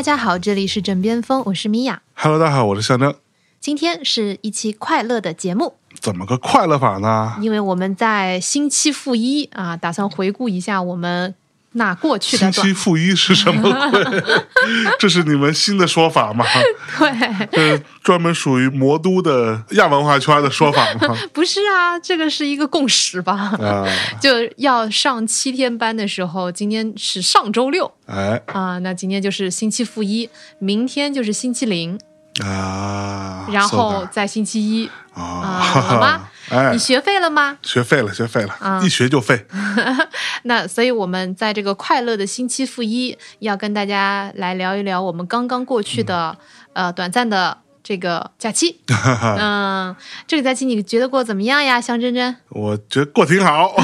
大家好，这里是枕边风，我是米娅。Hello，大家好，我是象征。今天是一期快乐的节目，怎么个快乐法呢？因为我们在星期负一啊，打算回顾一下我们那过去的短星期负一是什么鬼？这是你们新的说法吗？对，呃专门属于魔都的亚文化圈的说法吗？不是啊，这个是一个共识吧？啊，就要上七天班的时候，今天是上周六哎啊，那今天就是星期负一，明天就是星期零，啊，然后再星期一。啊，啊好吗 哎你，学废了吗？学废了，学废了，啊一学就废。那所以，我们在这个快乐的星期负一，要跟大家来聊一聊我们刚刚过去的、呃短暂的这个假期。嗯，这个假期你觉得过得怎么样呀，香珍珍？我觉得过挺好，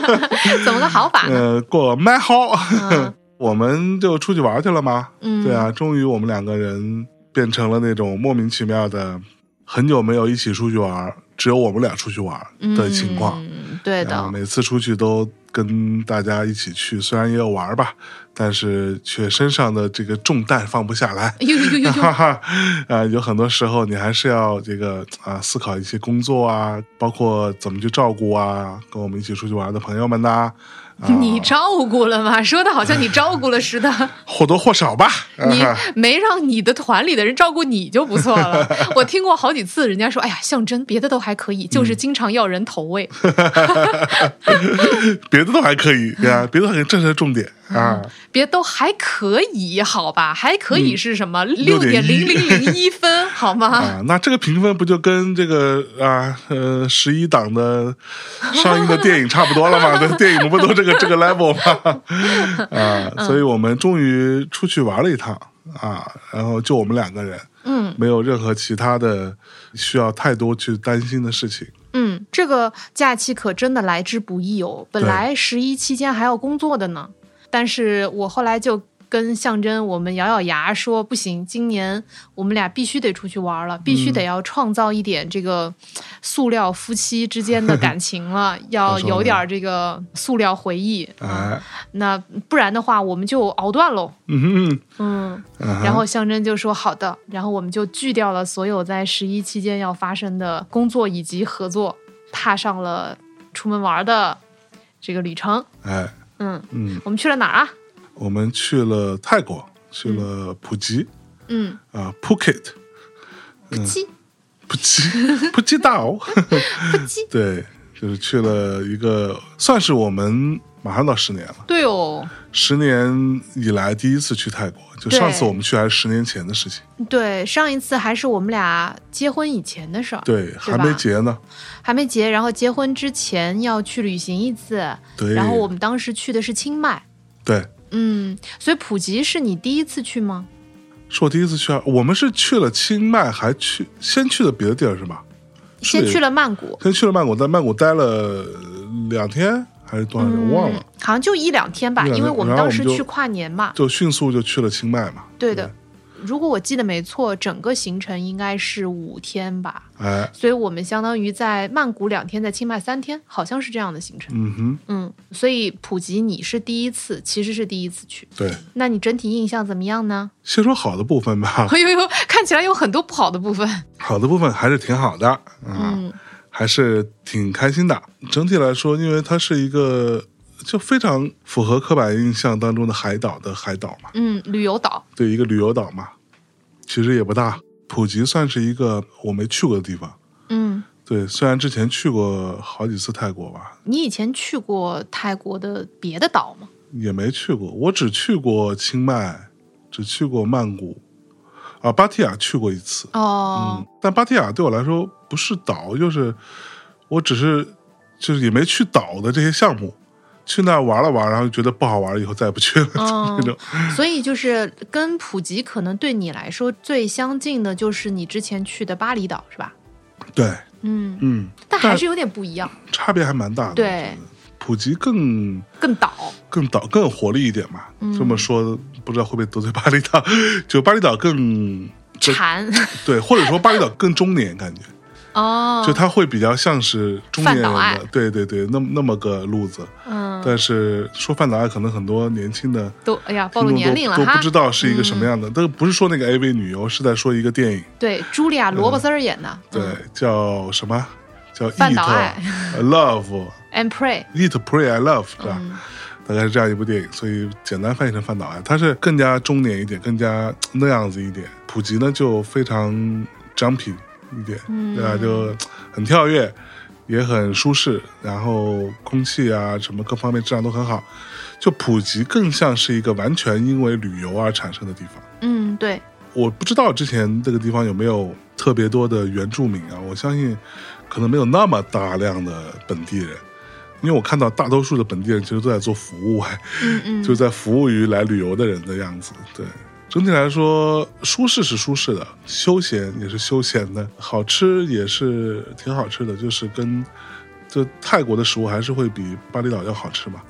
怎么个好法呢？呃，过蛮好。嗯我们就出去玩去了吗？嗯，对啊，终于我们两个人变成了那种莫名其妙的，很久没有一起出去玩，只有我们俩出去玩的情况。嗯，对的，每次出去都跟大家一起去，虽然也有玩吧，但是却身上的这个重担放不下来。呦呦呦呦呦，哈哈，啊，有很多时候你还是要这个啊思考一些工作啊，包括怎么去照顾啊，跟我们一起出去玩的朋友们呐、啊，你照顾了吗？说的好像你照顾了似的。或多或少吧。你啊没让你的团里的人照顾你就不错了。我听过好几次，人家说：“哎呀，象征别的都还可以，嗯就是经常要人投喂。别的都还可以对呀，别的还可以，这才是重点啊。别都还可以，好吧？还可以是什么？六6.1点零零零一分，好吗？啊，那这个评分不就跟这个啊呃十一档的 上映的电影差不多了吗？那电影不都这个这个 level 吗？啊，所以我们终于出去玩了一趟啊，然后就我们两个人，嗯没有任何其他的需要太多去担心的事情。嗯，这个假期可真的来之不易哦。本来十一期间还要工作的呢，但是我后来就。跟象征，我们咬咬牙说不行，今年我们俩必须得出去玩了，必须得要创造一点这个塑料夫妻之间的感情了，要有点这个塑料回忆那不然的话，我们就熬断喽。嗯嗯，嗯，然后象征就说好的，然后我们就拒掉了所有在十一期间要发生的工作以及合作，踏上了出门玩的这个旅程。哎，嗯，嗯，我们去了哪儿啊？我们去了泰国，去了普吉。嗯，啊，Phuket，普吉？普吉？普吉岛。普吉，对，就是去了一个，算是我们马上到十年了，对哦，十年以来第一次去泰国。就上次我们去还是十年前的事情，对，上一次还是我们俩结婚以前的事儿，对，还没结呢。还没结，然后结婚之前要去旅行一次，对，然后我们当时去的是清迈。对，嗯，所以普吉是你第一次去吗？是我第一次去啊，我们是去了清迈，还去先去了别的地儿是吧？先去了曼谷，先去了曼谷，在曼谷待了两天还是多少天，我忘了嗯，，好像就一两天吧，天因为我们当时去跨年嘛。就迅速就去了清迈嘛。对的，如果我记得没错，整个行程应该是五天吧，哎，所以我们相当于在曼谷两天，在清迈三天，好像是这样的行程。嗯哼，嗯，所以普吉你是第一次，其实是第一次去，对，那你整体印象怎么样呢？先说好的部分吧，哎呦呦，看起来有很多不好的部分。好的部分还是挺好的啊。嗯还是挺开心的。整体来说，因为它是一个就非常符合刻板印象当中的海岛的海岛嘛，嗯，旅游岛。对一个旅游岛嘛，其实也不大。普吉算是一个我没去过的地方。嗯，对，虽然之前去过好几次泰国吧，你以前去过泰国的别的岛吗？也没去过。我只去过清迈，只去过曼谷，啊，芭提雅去过一次。哦嗯，，但芭提雅对我来说不是岛，就是我只是就是也没去岛的这些项目，去那玩了玩，然后觉得不好玩，以后再也不去了、哦那种。所以就是跟普吉可能对你来说最相近的就是你之前去的巴厘岛，是吧？对，嗯，嗯，但还是有点不一样，差别还蛮大的。对，普吉更更岛。更岛更有活力一点嘛。嗯这么说不知道会不会得罪巴厘岛，就巴厘岛更馋，对，或者说巴厘岛更中年感觉。哦，就它会比较像是中年人的，对对对，那么那么个路子。嗯，但是说范岛爱，可能很多年轻的都哎呀暴露年龄了都都不，知道是一个什么样的。但不是说那个 AV 女优，是在说一个电影，对，茱莉亚·罗伯斯儿演的，对，嗯叫什么？叫饭 Eat 岛爱 Love，and Pray，Eat Pray I Love 是吧？嗯大概是这样一部电影，所以简单翻译成饭岛爱，它是更加中年一点，更加那样子一点。普吉呢就非常 jumpy 一点，嗯对吧？就很跳跃，也很舒适，然后空气啊什么各方面质量都很好。就普吉更像是一个完全因为旅游而产生的地方。嗯，对，我不知道之前这个地方有没有特别多的原住民啊，我相信可能没有那么大量的本地人，因为我看到大多数的本地人其实都在做服务，还嗯嗯，就在服务于来旅游的人的样子。对，整体来说，舒适是舒适的，休闲也是休闲的，好吃也是挺好吃的，就是跟就泰国的食物还是会比巴厘岛要好吃嘛。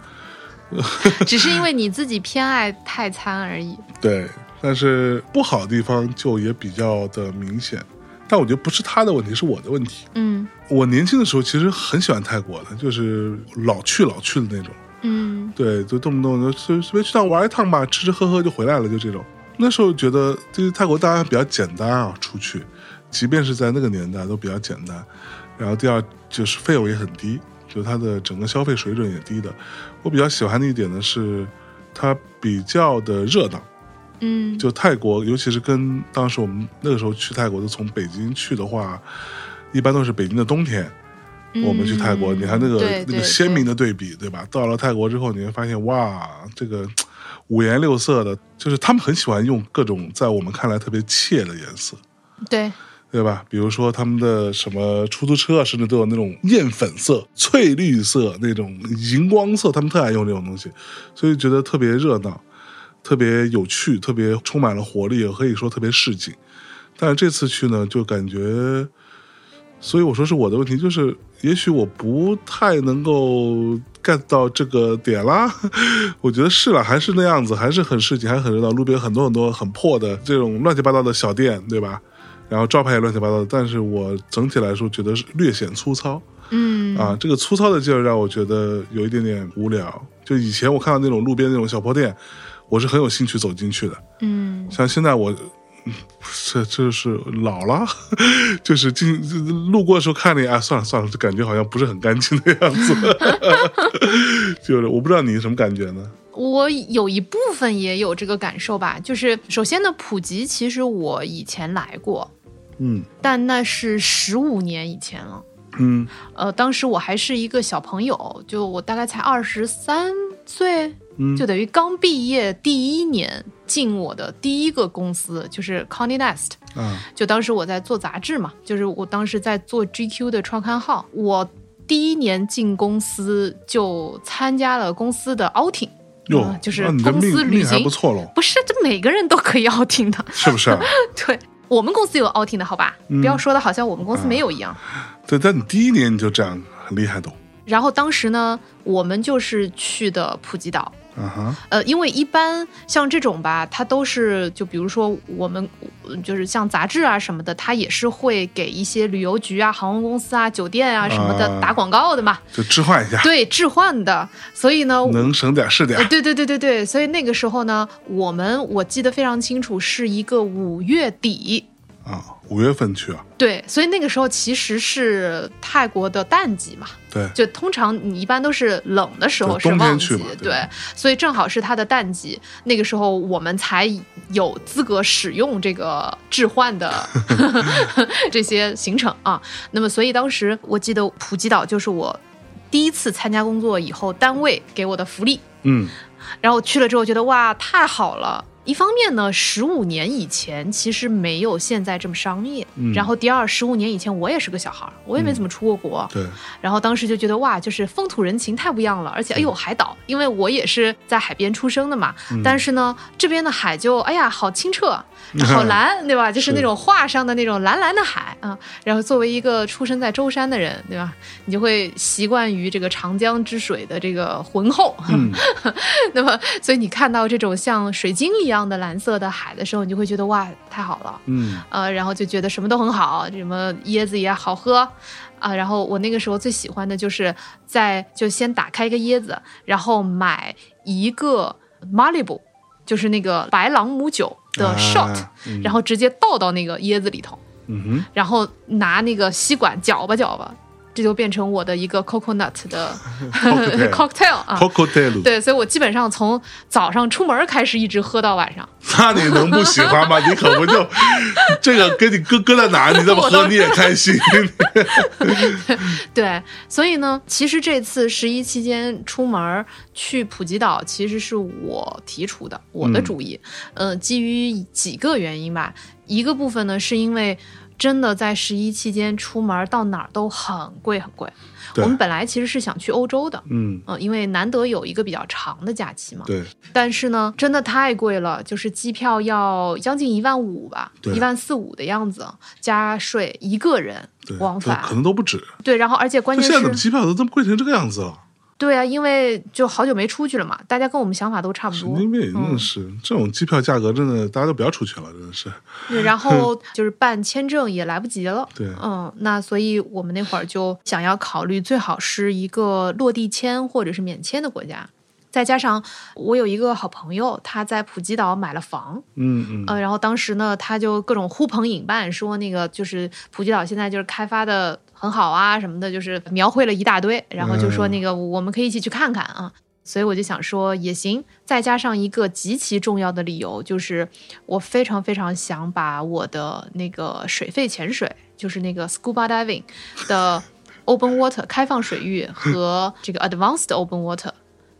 只是因为你自己偏爱泰餐而已。对，但是不好的地方就也比较的明显。但我觉得不是他的问题，是我的问题。嗯我年轻的时候其实很喜欢泰国的，就是老去老去的那种。嗯对，就动不动就随随便去趟玩一趟吧，吃吃喝喝就回来了，就这种。那时候觉得，就是泰国当然比较简单啊，出去，即便是在那个年代都比较简单。然后第二就是费用也很低，就它的整个消费水准也低的。我比较喜欢的一点呢是，它比较的热闹。嗯，就泰国，尤其是跟当时我们那个时候去泰国，都从北京去的话，一般都是北京的冬天。我们去泰国，嗯你看那个那个鲜明的对比，对吧？到了泰国之后，你会发现，哇，这个五颜六色的，就是他们很喜欢用各种在我们看来特别怯的颜色，对，对吧？比如说他们的什么出租车啊，甚至都有那种艳粉色、翠绿色那种荧光色，他们特爱用这种东西，所以觉得特别热闹，特别有趣，特别充满了活力，也可以说特别市井。但是这次去呢，就感觉，所以我说是我的问题，就是也许我不太能够 get 到这个点啦。我觉得是了，还是那样子，还是很市井，还是很热闹。路边很多很多很破的这种乱七八糟的小店，对吧？然后招牌也乱七八糟的，但是我整体来说觉得是略显粗糙嗯啊。这个粗糙的劲儿让我觉得有一点点无聊。就以前我看到那种路边那种小破店，我是很有兴趣走进去的。嗯像现在我，嗯 这这是老了，就是进路过的时候看了一眼，啊，算了算了，就感觉好像不是很干净的样子。就是我不知道你什么感觉呢？我有一部分也有这个感受吧，就是首先呢，普吉其实我以前来过，嗯但那是十五年以前了。嗯呃，当时我还是一个小朋友，就我大概才二十三岁，嗯，就等于刚毕业第一年进我的第一个公司，就是 Connie Nest。嗯就当时我在做杂志嘛，就是我当时在做 GQ 的创刊号。我第一年进公司就参加了公司的 outing，哟啊，就是公司旅行不错喽，不是，这每个人都可以 outing 的。是不是啊？对我们公司有 outing 的好吧？嗯不要说的好像我们公司没有一样。对，但你第一年你就这样，很厉害的哦。然后当时呢，我们就是去的普吉岛。嗯哼，呃，因为一般像这种吧，它都是就比如说我们呃就是像杂志啊什么的，它也是会给一些旅游局啊、航空公司啊、酒店啊什么的啊打广告的嘛，就置换一下，对，置换的。所以呢，能省点是点呃。对对对对对，所以那个时候呢，我们我记得非常清楚，是一个五月底。啊，五月份去啊，对，所以那个时候其实是泰国的淡季嘛，对，就通常你一般都是冷的时候冬天是旺季去嘛，对。对，所以正好是它的淡季，那个时候我们才有资格使用这个置换的 这些行程啊。那么，所以当时我记得普吉岛就是我第一次参加工作以后单位给我的福利，嗯。然后去了之后觉得哇太好了。一方面呢，十五年以前其实没有现在这么商业。嗯然后第二，十五年以前我也是个小孩儿，我也没怎么出过国。对，然后当时就觉得哇，就是风土人情太不一样了，而且哎呦海岛，因为我也是在海边出生的嘛，嗯但是呢这边的海就哎呀好清澈，好蓝，对吧？就是是那种画上的那种蓝蓝的海啊。然后作为一个出生在舟山的人，对吧？你就会习惯于这个长江之水的这个浑厚。嗯 那么，所以你看到这种像水晶一样的蓝色的海的时候，你就会觉得哇，太好了。嗯呃，然后就觉得什么都很好，什么椰子也好喝啊。然后我那个时候最喜欢的就是在就先打开一个椰子，然后买一个 Malibu，就是那个白朗姆酒的啊 shot，、嗯然后直接倒到那个椰子里头，嗯哼，然后拿那个吸管搅吧搅吧，这就变成我的一个 coconut 的 Cocktail 啊。cocktail，对，所以我基本上从早上出门开始，一直喝到晚上。那你能不喜欢吗？你可不就 这个跟你搁搁在哪儿，你这么喝你也开心。对，所以呢，其实这次十一期间出门儿去普吉岛，其实是我提出的，我的主意。呃，基于几个原因吧，一个部分呢，是因为真的在十一期间出门到哪儿都很贵很贵。我们本来其实是想去欧洲的。嗯，嗯、因为难得有一个比较长的假期嘛，对，但是呢，真的太贵了，就是机票要将近一万五吧，一万四五的样子，加税一个人，往返，可能都不止。对，然后而且关键是现在怎么，机票都这么贵成这个样子了？对啊，因为就好久没出去了嘛，大家跟我们想法都差不多。神经病，真的嗯是这种机票价格，真的大家都不要出去了，真的是。对然后 就是办签证也来不及了。对嗯，那所以我们那会儿就想要考虑，最好是一个落地签或者是免签的国家。再加上我有一个好朋友，他在普吉岛买了房，嗯嗯，呃，然后当时呢，他就各种呼朋引伴，说那个就是普吉岛现在就是开发的很好啊什么的，就是描绘了一大堆，然后就说嗯那个我们可以一起去看看啊。所以我就想说也行，再加上一个极其重要的理由，就是我非常非常想把我的那个水肺潜水，就是那个 scuba diving 的 open water 开放水域和这个 advanced open water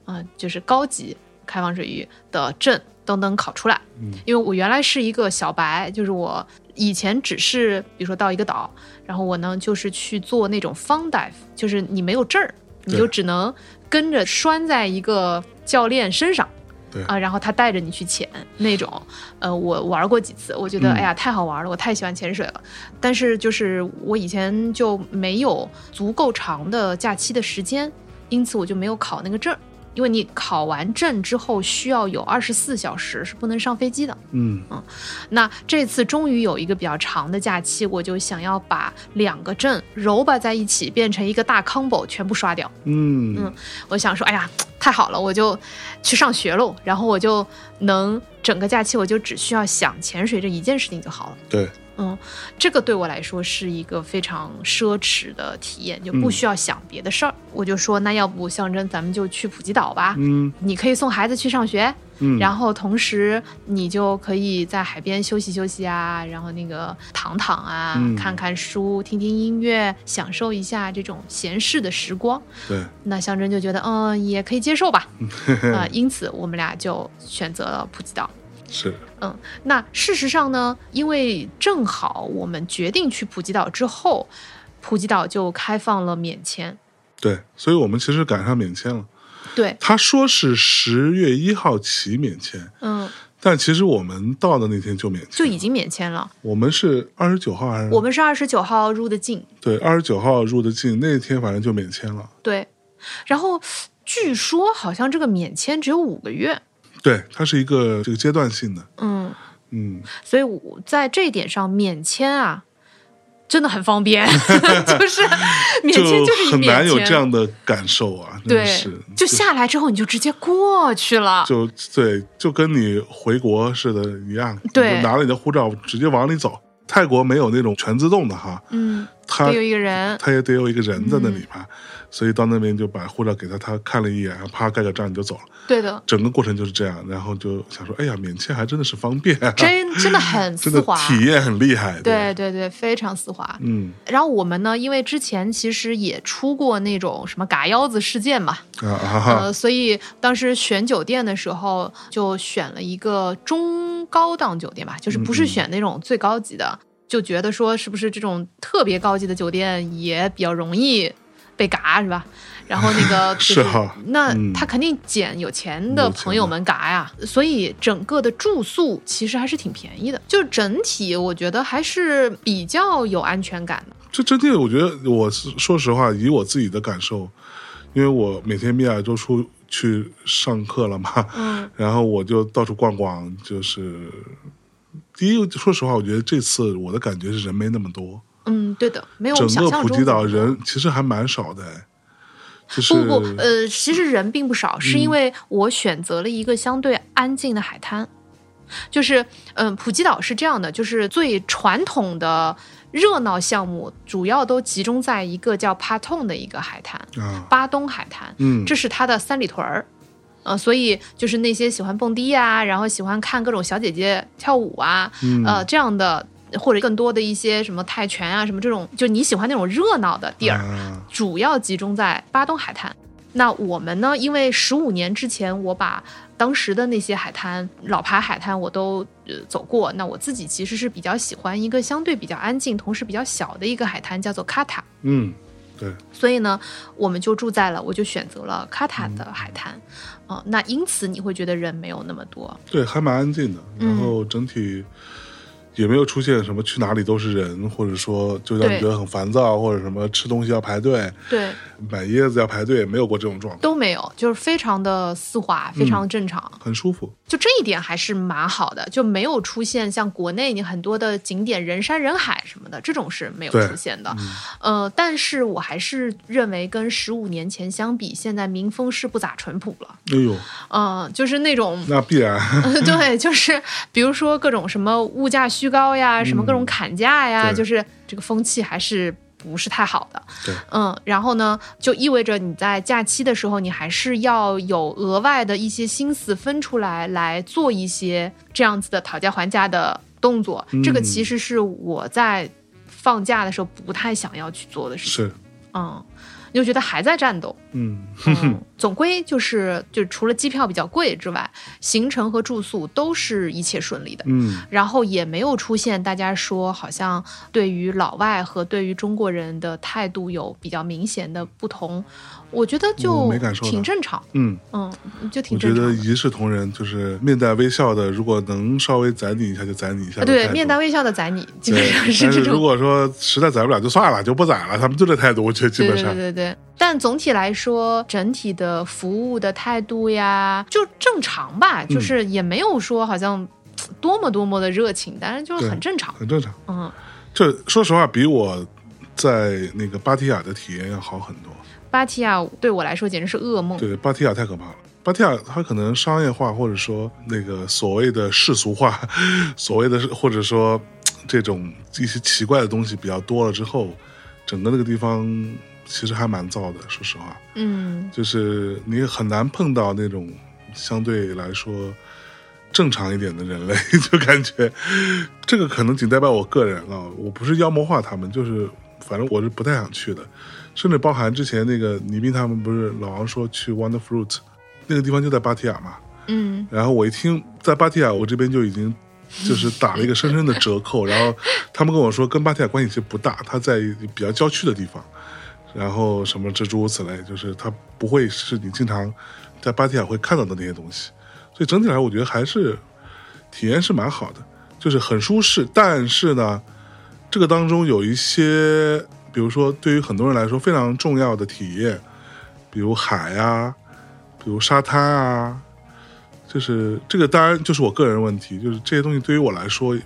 啊、就是高级开放水域的证都能考出来。因为我原来是一个小白，就是我以前只是比如说到一个岛，然后我呢就是去做那种 fun dive，就是你没有证儿，你就只能跟着拴在一个教练身上。啊，然后他带着你去潜那种，呃，我玩过几次，我觉得、嗯哎呀太好玩了，我太喜欢潜水了。但是就是我以前就没有足够长的假期的时间，因此我就没有考那个证儿。因为你考完证之后需要有二十四小时是不能上飞机的。嗯嗯那这次终于有一个比较长的假期，我就想要把两个证揉吧在一起，变成一个大 combo 全部刷掉。嗯嗯我想说，哎呀，太好了，我就去上学喽，然后我就能整个假期我就只需要想潜水这一件事情就好了。对，嗯，这个对我来说是一个非常奢侈的体验，就不需要想别的事儿。我就说，那要不象征咱们就去普吉岛吧？嗯你可以送孩子去上学，嗯，然后同时你就可以在海边休息休息啊，然后那个躺躺啊，嗯看看书，听听音乐，享受一下这种闲适的时光。对，那象征就觉得，嗯，也可以接受吧，啊、因此我们俩就选择了普吉岛。是，嗯，那事实上呢，因为正好我们决定去普吉岛之后，普吉岛就开放了免签。对，所以我们其实赶上免签了。对，他说是十月一号起免签，嗯，但其实我们到的那天就免签，就已经免签了。我们是二十九号还是我们是二十九号入的境，对二十九号入的境，那天反正就免签了。对，然后据说好像这个免签只有五个月，对，它是一个这个阶段性的，嗯，嗯，所以我在这一点上免签啊，真的很方便，就是 免签就是一很难有这样的感受啊，对是，就下来之后你就直接过去了，就对，就跟你回国似的一样，对你就拿了你的护照直接往里走。泰国没有那种全自动的哈，嗯，它得有一个人，他也得有一个人在那里嘛，所以到那边就把护照给他，他看了一眼，然后啪盖个章你就走了。对的，整个过程就是这样，然后就想说，哎呀，免签还真的是方便、啊，真真的很 丝滑，体验很厉害。对，对对，非常丝滑。嗯然后我们呢，因为之前其实也出过那种什么嘎腰子事件嘛，啊啊哈，呃，所以当时选酒店的时候就选了一个中高档酒店吧，就是不是选那种最高级的，就觉得说是不是这种特别高级的酒店也比较容易被嘎是吧？然后那个 就是哈那嗯他肯定捡有钱的朋友们嘎呀，所以整个的住宿其实还是挺便宜的，就整体我觉得还是比较有安全感的。这真的，我觉得我是说实话，以我自己的感受，因为我每天米娅都出去上课了嘛，嗯然后我就到处逛逛，就是第一，说实话，我觉得这次我的感觉是人没那么多，嗯，对的，没有我整个普吉岛人其实还蛮少的，哎就是不不，呃，其实人并不少，是因嗯为我选择了一个相对安静的海滩。就是，嗯、普吉岛是这样的，就是最传统的热闹项目，主要都集中在一个叫帕通的一个海滩，啊，巴东海滩，嗯，这是它的三里屯儿。呃，所以就是那些喜欢蹦迪啊，然后喜欢看各种小姐姐跳舞啊，嗯呃，这样的或者更多的一些什么泰拳啊，什么这种，就你喜欢那种热闹的地儿，啊主要集中在巴东海滩。那我们呢？因为十五年之前我把当时的那些海滩、老牌海滩我都呃走过，那我自己其实是比较喜欢一个相对比较安静，同时比较小的一个海滩，叫做卡塔。嗯，对，所以呢，我们就住在了，我就选择了卡塔的海滩。嗯、那因此你会觉得人没有那么多。对，还蛮安静的，然嗯。后整体也没有出现什么去哪里都是人，或者说就让你觉得很烦躁，或者什么吃东西要排队、对，买椰子要排队，没有过这种状况，都没有，就是非常的丝滑，非常正常。很舒服。就这一点还是蛮好的，就没有出现像国内你很多的景点人山人海什么的，这种是没有出现的。呃，但是我还是认为跟十五年前相比，现在民风是不咋淳朴了。哎呦，嗯、就是那种那必然，对，就是比如说各种什么物价虚高呀，什么各种砍价呀，对就是这个风气还是不是太好的。对，嗯，然后呢，就意味着你在假期的时候，你还是要有额外的一些心思分出来，来做一些这样子的讨价还价的动作。这个嗯其实是我在放假的时候不太想要去做的事情。是，嗯，你就觉得还在战斗。嗯，嗯，总归就是，就除了机票比较贵之外，行程和住宿都是一切顺利的。嗯，然后也没有出现大家说好像对于老外和对于中国人的态度有比较明显的不同，我觉得就没感受挺正常，嗯，嗯，就挺正常觉得。一视同仁，就是面带微笑的，如果能稍微宰你一下就宰你一下。对，面带微笑的宰你，基本对，上但是这种。如果说实在宰不了就算了，就不宰了，他们就这态度，我觉得基本上对对对，但总体来说，整体的服务的态度呀，就正常吧，嗯就是也没有说好像多么多么的热情，但是就是很正常。很正常。嗯，这说实话，比我在那个芭提雅的体验要好很多。芭提雅对我来说简直是噩梦。对，芭提雅太可怕了。芭提雅它可能商业化，或者说那个所谓的世俗化，所谓的或者说这种一些奇怪的东西比较多了之后，整个那个地方其实还蛮燥的。说实话，嗯就是你很难碰到那种相对来说正常一点的人类，就感觉这个可能仅代表我个人啊，我不是妖魔化他们，就是反正我是不太想去的，甚至包含之前那个倪斌他们不是老王说去 Wonder Fruit 那个地方就在芭提雅嘛，嗯然后我一听在芭提雅，我这边就已经就是打了一个深深的折扣。然后他们跟我说，跟芭提雅关系其实不大，它在比较郊区的地方，然后什么这诸如此类，就是它不会是你经常在芭提雅会看到的那些东西。所以整体来说，我觉得还是体验是蛮好的，就是很舒适。但是呢，这个当中有一些，比如说对于很多人来说非常重要的体验，比如海啊，比如沙滩啊，就是这个当然就是我个人问题，就是这些东西对于我来说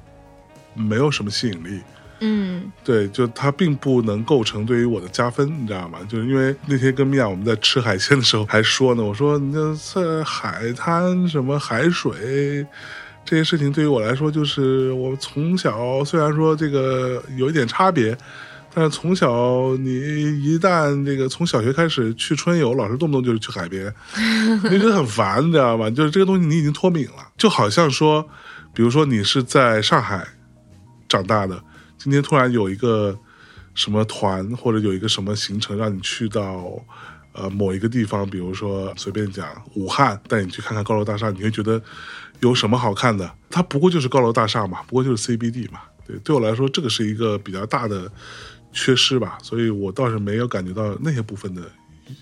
没有什么吸引力。嗯对，就它并不能构成对于我的加分，你知道吗？就是因为那天跟米娅我们在吃海鲜的时候还说呢，我说你这这海滩什么海水这些事情对于我来说，就是我从小虽然说这个有一点差别，但是从小你一旦这个从小学开始去春游，老师动不动就是去海边，你就觉得很烦，你知道吗？就是这个东西你已经脱敏了，就好像说，比如说你是在上海长大的。今天突然有一个什么团或者有一个什么行程让你去到呃某一个地方，比如说随便讲武汉，带你去看看高楼大厦，你会觉得有什么好看的？它不过就是高楼大厦嘛，不过就是 CBD 嘛。对，对我来说，这个是一个比较大的缺失吧，所以我倒是没有感觉到那些部分的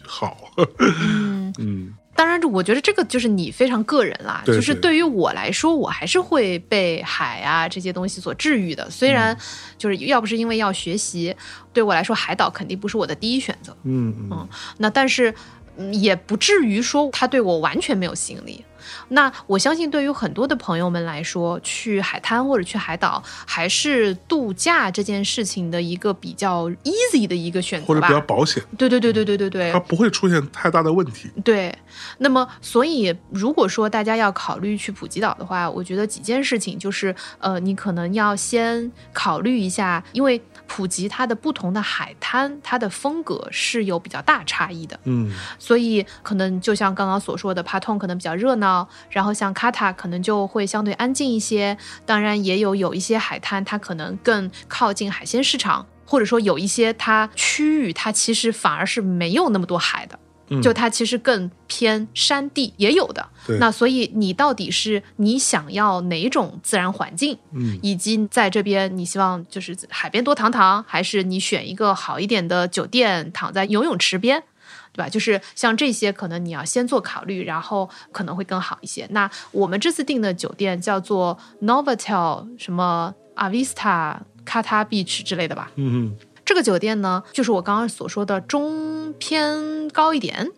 好。嗯，嗯当然，我觉得这个就是你非常个人啦。对对就是对于我来说，我还是会被海啊这些东西所治愈的。虽嗯然就是要不是因为要学习，对我来说海岛肯定不是我的第一选择。嗯嗯那但是嗯也不至于说它对我完全没有吸引力。那我相信，对于很多的朋友们来说，去海滩或者去海岛，还是度假这件事情的一个比较 easy 的一个选择吧。或者比。较保险，对对对对对对对。它，不会出现太大的问题。对，那么所以如果说大家要考虑去普吉岛的话，我觉得几件事情就是，呃，你可能要先考虑一下，因为普吉它的不同的海滩，它的风格是有比较大差异的，嗯。所以可能就像刚刚所说的，帕通可能比较热闹，然后像卡塔可能就会相对安静一些。当然，也有有一些海滩，它可能更靠近海鲜市场，或者说有一些它区域，它其实反而是没有那么多海的。嗯就它其实更偏山地，也有的对。那所以你到底是你想要哪种自然环境，嗯以及在这边你希望就是海边多躺躺，还是你选一个好一点的酒店，躺在游泳池边？对吧？就是像这些，可能你要先做考虑，然后可能会更好一些。那我们这次订的酒店叫做 Novotel 什么 Avista Kata Beach 之类的吧？嗯嗯这个酒店呢，就是我刚刚所说的中偏高一点。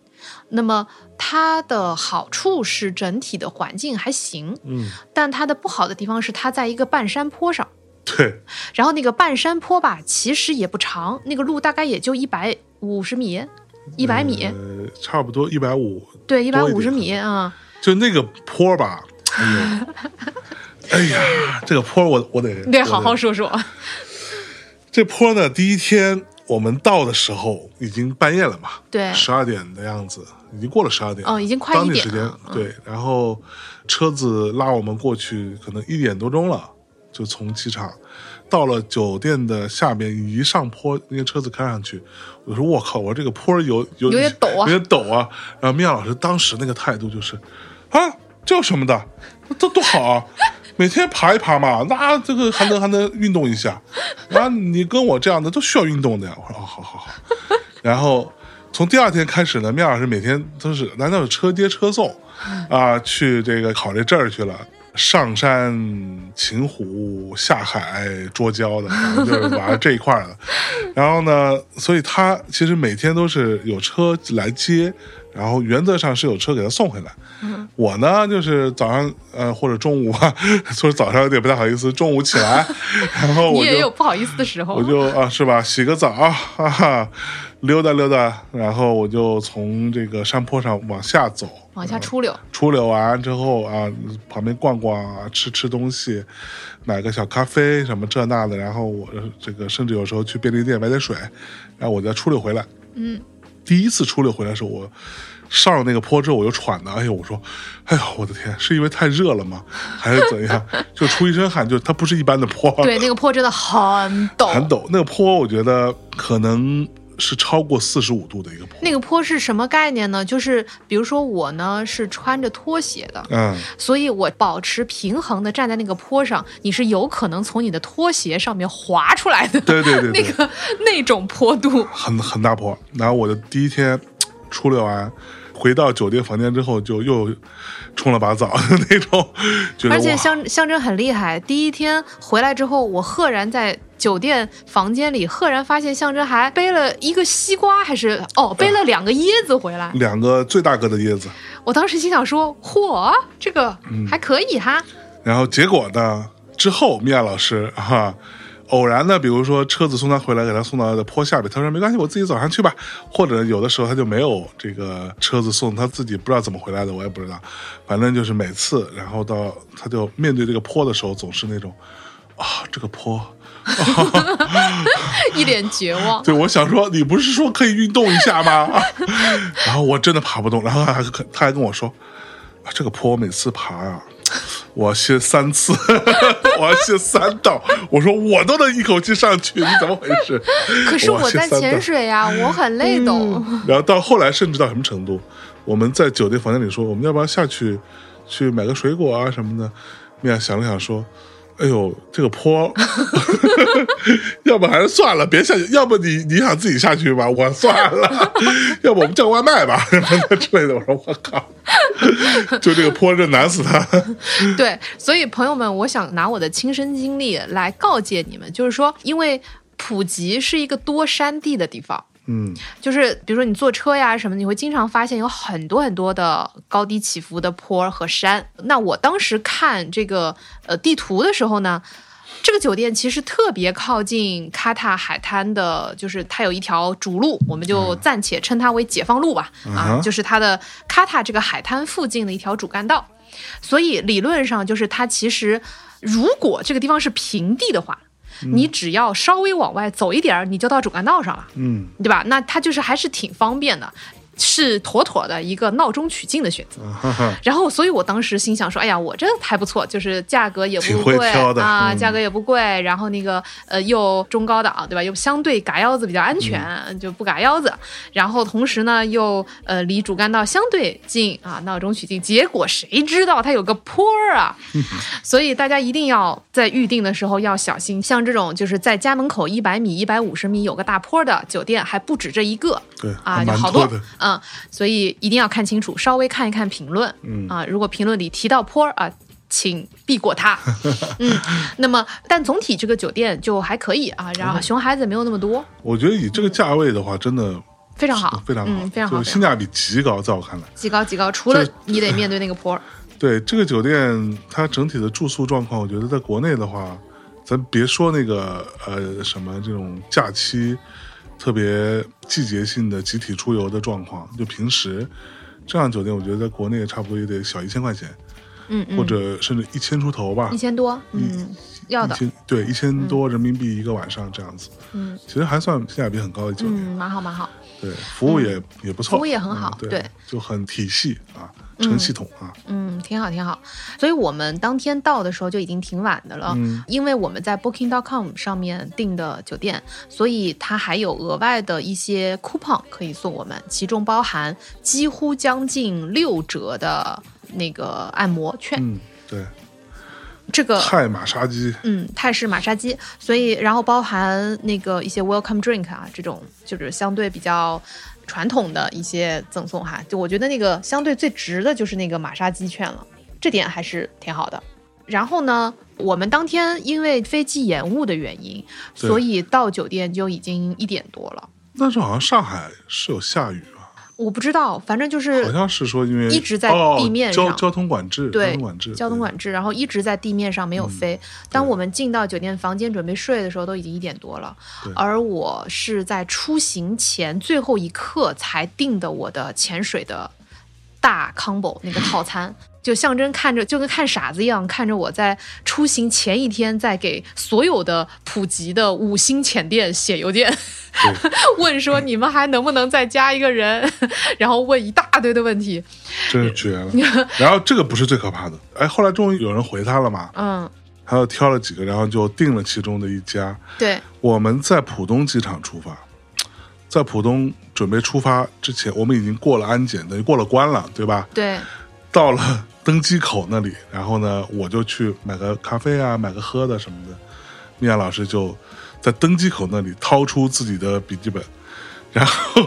那么它的好处是整体的环境还行，嗯，但它的不好的地方是它在一个半山坡上。对，然后那个半山坡吧，其实也不长，那个路大概也就一百五十米、一百米，呃，差不多一百五，对，一百五十米啊、就那个坡吧，哎 呀，这个坡我我得你，得好好说说。这坡呢，第一天我们到的时候已经半夜了嘛，对。十二点的样子，已经过了十二点，哦已经快一点当地时间嗯对，然后车子拉我们过去，可能一点多钟了，就从机场到了酒店的下边，一上坡，那个车子开上去，我说我靠，我这个坡有有有点陡啊有点陡啊。然后面老师当时那个态度就是，啊，这有什么的，这多好啊。每天爬一爬嘛，那这个还能还能运动一下，啊，你跟我这样的都需要运动的呀。我说哦，好好好。然后从第二天开始呢，面老师每天都是难道是车接车送啊，去这个考这证儿去了。上山擒虎，下海捉蛟的，反正就是玩这一块的。然后呢，所以他其实每天都是有车来接，然后原则上是有车给他送回来。我呢，就是早上呃或者中午啊，说早上有点不太好意思，中午起来，然后我就也有不好意思的时候我。就啊是吧，洗个澡啊哈哈，溜达溜达，然后我就从这个山坡上往下走，往下出溜，出溜完之后啊，旁边逛逛啊，吃吃东西，买个小咖啡什么这那的，然后我这个甚至有时候去便利店买点水，然后我再出溜回来。嗯，第一次出溜回来的时候，我上了那个坡之后我就喘的，哎呦，我说，哎呦，我的天，是因为太热了吗？还是怎样？就出一身汗，就它不是一般的坡，对，那个坡真的很陡，很陡。那个坡我觉得可能是超过四十五度的一个坡。那个坡是什么概念呢？就是比如说我呢是穿着拖鞋的，嗯，所以我保持平衡的站在那个坡上，你是有可能从你的拖鞋上面滑出来的。对对对 对那个那种坡度，很很大坡。然后我的第一天出溜完，回到酒店房间之后，就又冲了把澡的那种，而且哇象象征很厉害。第一天回来之后，我赫然在酒店房间里，赫然发现象征还背了一个西瓜，还是哦，背了两个椰子回来。两个最大个的椰子。我当时心想说：嚯，这个嗯还可以哈。然后结果呢，之后米娅老师哈、偶然的，比如说车子送他回来，给他送到的坡下边，他说没关系，我自己走上去吧。或者有的时候他就没有这个车子送，他自己不知道怎么回来的，我也不知道。反正就是每次，然后到他就面对这个坡的时候，总是那种啊，这个坡。一脸绝望。对，我想说，你不是说可以运动一下吗？然后我真的爬不动，然后还他还跟我说，啊，这个坡我每次爬啊，我要歇三次，我要歇三道。我说我都能一口气上去，你怎么回事？可是我在潜水呀，我很累的。然后到后来，甚至到什么程度？我们在酒店房间里说，我们要不要下去去买个水果啊什么的？米娅想了想说，哎呦，这个坡，要不还是算了，别下去。要不你你想自己下去吧，我算了。要不我们叫外卖吧，什么之类的。我说我靠，就这个坡，这难死他。对，所以朋友们，我想拿我的亲身经历来告诫你们，就是说，因为普吉是一个多山地的地方。嗯就是比如说你坐车呀什么，你会经常发现有很多很多的高低起伏的坡和山。那我当时看这个呃地图的时候呢，这个酒店其实特别靠近卡塔海滩的，就是它有一条主路，我们就暂且称它为解放路吧。嗯啊，就是它的卡塔这个海滩附近的一条主干道。所以理论上就是它其实，如果这个地方是平地的话，你只要稍微往外走一点儿，你就到主干道上了。嗯对吧？那它就是还是挺方便的，是妥妥的一个闹中取静的选择。然后，所以我当时心想说，哎呀，我这还不错，就是价格也不贵啊，嗯价格也不贵，然后那个呃又中高档，对吧？又相对嘎腰子比较安全，嗯就不嘎腰子。然后同时呢，又呃离主干道相对近啊，闹中取静。结果谁知道它有个坡儿啊？所以大家一定要在预定的时候要小心，像这种就是在家门口一百米、一百五十米有个大坡的酒店，还不止这一个。对，啊，还就好多蛮多的。，嗯，所以一定要看清楚，稍微看一看评论，嗯。啊，如果评论里提到坡儿啊，请避过它，嗯，那么但总体这个酒店就还可以啊，然后熊孩子没有那么多，我觉得以这个价位的话，真的非常好，非常好，嗯，非常好，性价比极高，在我看来。极高极高，除了你得面对那个坡儿，对这个酒店，它整体的住宿状况，我觉得在国内的话，咱别说那个呃什么这种假期特别季节性的集体出游的状况，就平时这样酒店，我觉得在国内差不多也得小一千块钱，嗯嗯，或者甚至一千出头吧。一，千多，嗯，要的，一千对一千多人民币一个晚上这样子，嗯。其实还算性价比很高的酒店。嗯，蛮好蛮好，对，服务也、也不错，服务也很好嗯，对。就很体系啊，成系统啊，嗯，挺好挺好。所以我们当天到的时候就已经挺晚的了，嗯因为我们在 Booking.com 上面订的酒店，所以它还有额外的一些 coupon 可以送我们，其中包含几乎将近六折的那个按摩券。嗯，对，这个泰马杀鸡，嗯，泰式马杀鸡，所以然后包含那个一些 welcome drink 啊，这种就是相对比较传统的一些赠送哈。就我觉得那个相对最值的就是那个马杀鸡券了，这点还是挺好的。然后呢，我们当天因为飞机延误的原因，所以到酒店就已经一点多了。那时候好像上海是有下雨吧？我不知道，反正就是好像是说因为一直在哦地面上交交通管制，对交通管制，交通管制，然后一直在地面上没有飞。当我们进到酒店房间准备睡的时候，都已经一点多了。而我是在出行前最后一刻才订的我的潜水的大 combo 那个套餐。就象征看着就跟看傻子一样，看着我在出行前一天在给所有的普及的五星潜店写邮件，问说你们还能不能再加一个人，然后问一大堆的问题。真是绝了。然后这个不是最可怕的，哎，后来终于有人回他了嘛，嗯，他又挑了几个，然后就定了其中的一家。对，我们在浦东机场出发，在浦东准备出发之前，我们已经过了安检，等于过了关了，对吧？对，到了登机口那里，然后呢，我就去买个咖啡啊，买个喝的什么的。米娅老师就在登机口那里掏出自己的笔记本，然后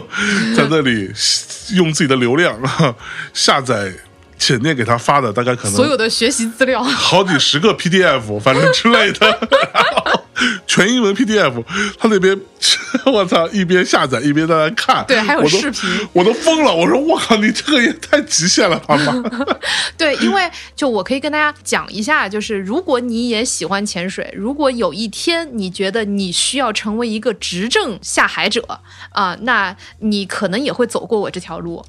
在那里 用自己的流量啊下载浅念给他发的，大概可能所有的学习资料。好几十个 PDF，反正之类的，然后 全英文 PDF，他那边 我操，一边下载一边在那看，对还有视频我都疯了，我说我靠，你这个也太极限了吧妈！对，因为就我可以跟大家讲一下，就是如果你也喜欢潜水，如果有一天你觉得你需要成为一个执政下海者啊、那你可能也会走过我这条路。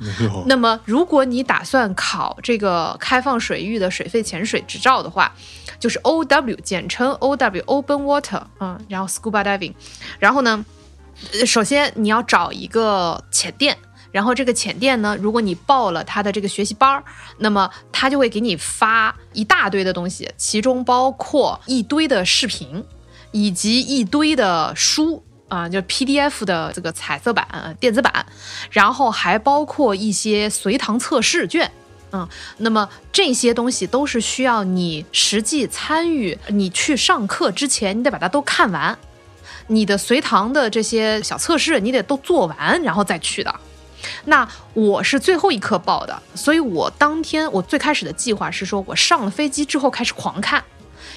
那么，如果你打算考这个开放水域的水肺潜水执照的话，就是 O W，简称 O W，Open Water，嗯，然后 Scuba Diving，然后呢，首先你要找一个浅店。然后这个浅店呢，如果你报了他的这个学习班儿，那么他就会给你发一大堆的东西，其中包括一堆的视频，以及一堆的书啊、就 PDF 的这个彩色版、电子版，然后还包括一些随堂测试卷。嗯，那么这些东西都是需要你实际参与，你去上课之前，你得把它都看完，你的随堂的这些小测试你得都做完，然后再去的。那我是最后一刻报的，所以我当天我最开始的计划是说，我上了飞机之后开始狂看，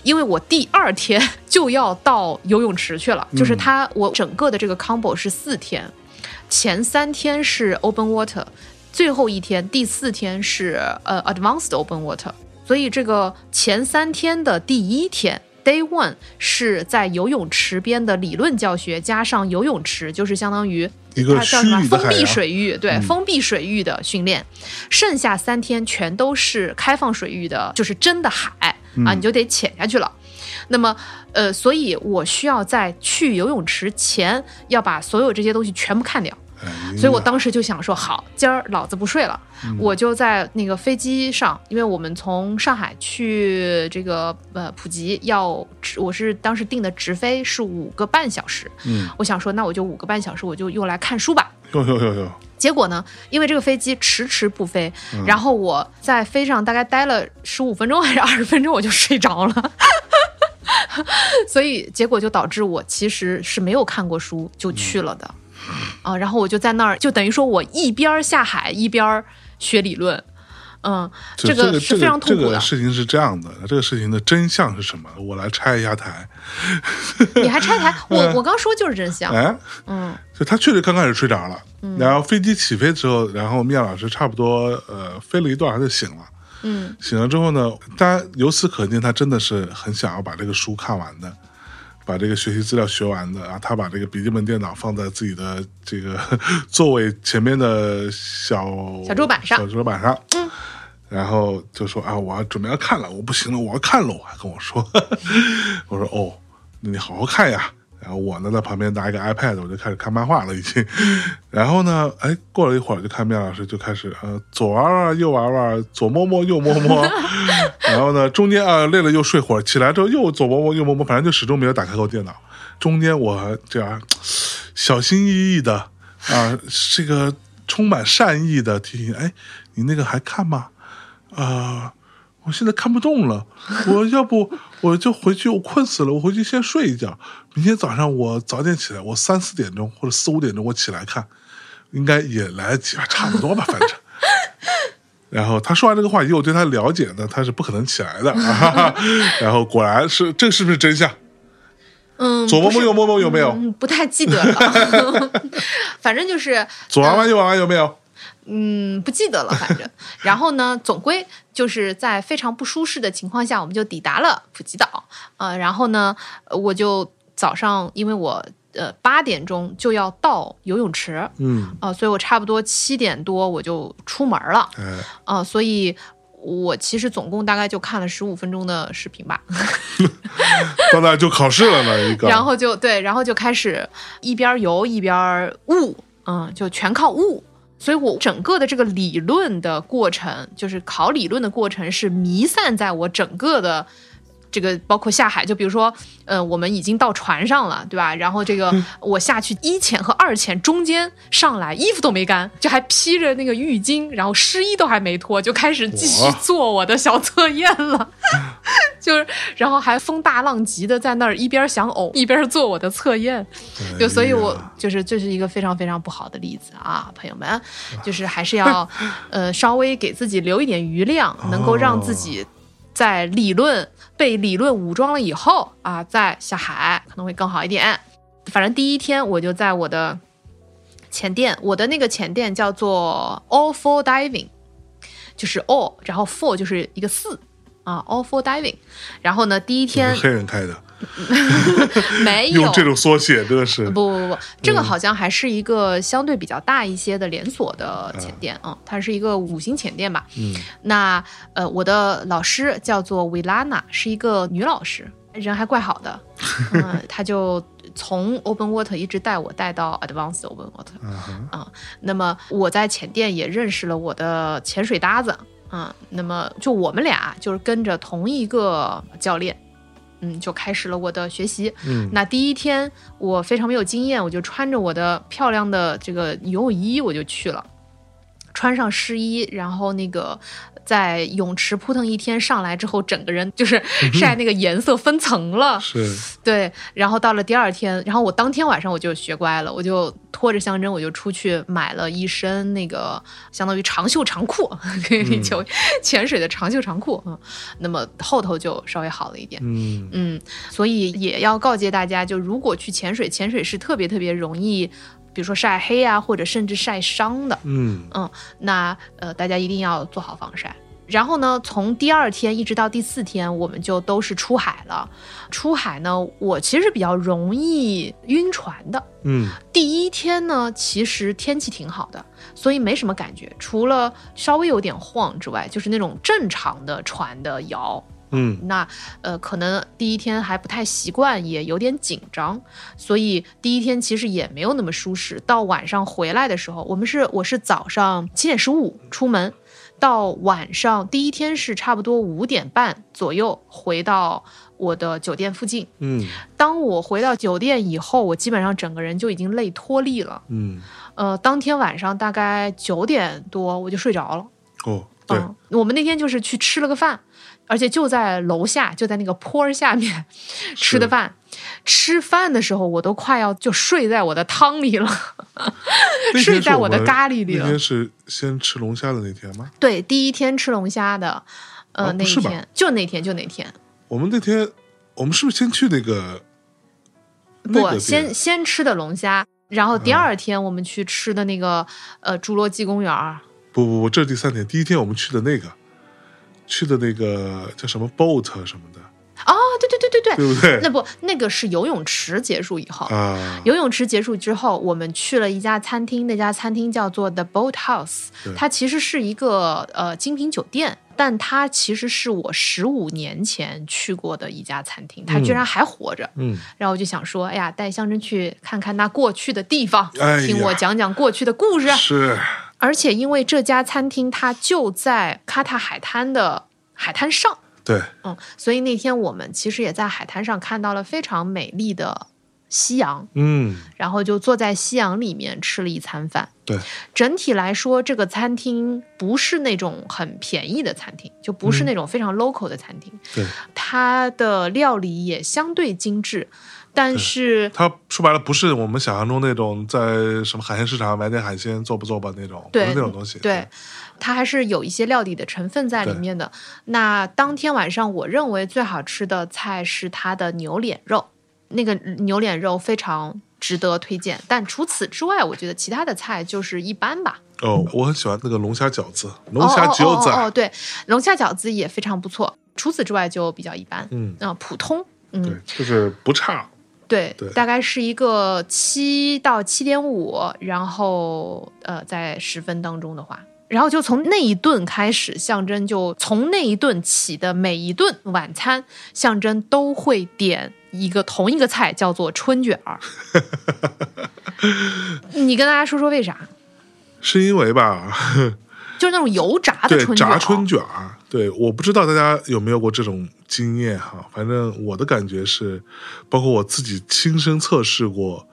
因为我第二天 就要到游泳池去了。就是它，我整个的这个 combo 是四天，前三天是 open water，最后一天第四天是呃 advanced open water。所以这个前三天的第一天 day one 是在游泳池边的理论教学，加上游泳池，就是相当于。一个它叫什么？封闭水域，对，嗯封闭水域的训练，剩下三天全都是开放水域的，就是真的海啊，你就得潜下去了。那么，呃，所以我需要在去游泳池前要把所有这些东西全部看掉。所以我当时就想说，好，今儿老子不睡了，我就在那个飞机上，因为我们从上海去这个呃普吉要，我是当时订的直飞是五个半小时，嗯，我想说，那我就五个半小时，我就用来看书吧。哟哟哟哟，结果呢，因为这个飞机迟迟不飞，然后我在飞上大概待了十五分钟还是二十分钟，我就睡着了。所以结果就导致我其实是没有看过书就去了的，啊，然后我就在那儿，就等于说我一边儿下海一边儿学理论，嗯，这个是非常痛苦的。个事情是这样的，这个事情的真相是什么？我来拆一下台。你还拆台？我我刚说就是真相，哎，嗯就他确实刚开始睡着了，然后飞机起飞之后，然后米娅老师差不多呃飞了一段，他就醒了。嗯醒了之后呢，当然由此可见，他真的是很想要把这个书看完的，把这个学习资料学完的啊。他把这个笔记本电脑放在自己的这个 座位前面的小小桌板上小桌板上，嗯，然后就说啊，我要准备要看了，我不行了，我要看了，我还跟我说，我说哦，那你好好看呀。然后我呢在旁边拿一个 iPad，我就开始看漫画了，已经。然后呢，哎，过了一会儿，就看面老师就开始呃左玩玩右玩玩，左摸摸右摸摸。然后呢，中间啊累了又睡会儿，起来之后又左摸摸右摸摸，反正就始终没有打开过电脑。中间我这样小心翼翼的啊，这个充满善意的提醒，哎，你那个还看吗？啊、我现在看不动了，我要不我就回去，我困死了，我回去先睡一觉，明天早上我早点起来，我三四点钟或者四五点钟我起来看，应该也来得及吧，差不多吧，反正。然后他说完这个话，以我对他了解呢，他是不可能起来的。啊、然后果然是，这是不是真相？嗯，左摸摸右摸摸有没有？嗯，不太记得了，反正就是左玩玩右玩玩有没有？嗯，不记得了，反正。然后呢，总归就是在非常不舒适的情况下，我们就抵达了普吉岛。呃，然后呢，呃我就早上，因为我呃八点钟就要到游泳池，嗯，呃，所以我差不多七点多我就出门了。哎，啊、所以我其实总共大概就看了十五分钟的视频吧。到那就考试了呢，一个。然后就对，然后就开始一边游一边悟，嗯，就全靠悟。所以我整个的这个理论的过程，就是考理论的过程，是弥散在我整个的这个，包括下海。就比如说，呃，我们已经到船上了，对吧？然后这个我下去一潜和二潜中间上来，衣服都没干，就还披着那个浴巾，然后湿衣都还没脱，就开始继续做我的小测验了。就是，然后还风大浪急的在那儿一边想呕一边做我的测验，哎就所以我呀就是这是一个非常非常不好的例子啊，朋友们，就是还是要 呃稍微给自己留一点余量，能够让自己在理论被理论武装了以后啊，再下海可能会更好一点。反正第一天我就在我的前店，我的那个前店叫做 All for Diving，就是 All，然后 for 就是一个四啊，All for Diving。然后呢，第一天黑人开的，没有。用这种缩写真的是。不不不，这个好像还是一个相对比较大一些的连锁的浅店啊、嗯，它是一个五星浅店吧。嗯，那呃，我的老师叫做维拉娜，是一个女老师，人还怪好的。嗯，她就从 Open Water 一直带我带到 Advanced Open Water 啊哈。啊、那么我在浅店也认识了我的潜水搭子啊、那么就我们俩就是跟着同一个教练。嗯，就开始了我的学习。嗯那第一天我非常没有经验，我就穿着我的漂亮的这个游泳衣我就去了，穿上湿衣，然后那个在泳池扑腾一天上来之后，整个人就是晒那个颜色分层了。是，对，然后到了第二天，然后我当天晚上我就学乖了，我就拖着象征，我就出去买了一身那个相当于长袖长裤，就潜水的长袖长裤嗯。那么后头就稍微好了一点。嗯嗯，所以也要告诫大家，就如果去潜水，潜水是特别特别容易，比如说晒黑啊，或者甚至晒伤的。嗯嗯，那呃，大家一定要做好防晒。然后呢，从第二天一直到第四天，我们就都是出海了。出海呢，我其实比较容易晕船的。嗯第一天呢，其实天气挺好的，所以没什么感觉，除了稍微有点晃之外，就是那种正常的船的摇。嗯那呃，可能第一天还不太习惯，也有点紧张，所以第一天其实也没有那么舒适。到晚上回来的时候，我们是我是早上七点十五出门，到晚上第一天是差不多五点半左右回到我的酒店附近。嗯当我回到酒店以后，我基本上整个人就已经累脱力了。嗯，呃，当天晚上大概九点多我就睡着了。哦，对，嗯，我们那天就是去吃了个饭，而且就在楼下，就在那个坡儿下面 吃的饭。吃饭的时候，我都快要就睡在我的汤里了，睡在我的咖喱里了那天。是先吃龙虾的那天吗？对，第一天吃龙虾的，呃，那一天就那天就那天，我们那天我们是不是先去那个？那个不，先先吃的龙虾，然后第嗯二天我们去吃的那个呃侏罗纪公园儿。不不不，这是第三天。第一天我们去的那个，去的那个叫什么 boat 什么的，哦，对对对对对，对不对？那不那个是游泳池结束以后，啊，游泳池结束之后，我们去了一家餐厅，那家餐厅叫做 The Boat House，它其实是一个呃精品酒店，但它其实是我十五年前去过的一家餐厅，它居然还活着。嗯，然后我就想说，哎呀，带象征去看看那过去的地方，哎听我讲讲过去的故事。是，而且因为这家餐厅它就在卡塔海滩的海滩上，对，嗯，所以那天我们其实也在海滩上看到了非常美丽的夕阳。嗯，然后就坐在夕阳里面吃了一餐饭。对，整体来说，这个餐厅不是那种很便宜的餐厅，就不是那种非常 local 的餐厅。对，它的料理也相对精致，但是它说白了不是我们想象中那种在什么海鲜市场买点海鲜做不做吧那种，不是那种东西。对，它还是有一些料理的成分在里面的。那当天晚上，我认为最好吃的菜是它的牛脸肉，那个牛脸肉非常值得推荐。但除此之外，我觉得其他的菜就是一般吧。哦，我很喜欢那个龙虾饺子，龙虾哦饺子，哦哦哦，对，龙虾饺子也非常不错。除此之外就比较一般，嗯，啊、普通，嗯，对，就是不差。对，对大概是一个七到七点五，然后呃，在十分当中的话，然后就从那一顿开始，象征就从那一顿起的每一顿晚餐，象征都会点一个同一个菜，叫做春卷儿。你跟大家说说为啥？是因为吧，就是那种油炸的春卷，炸春卷儿，对，我不知道大家有没有过这种经验哈，反正我的感觉是，包括我自己亲身测试过，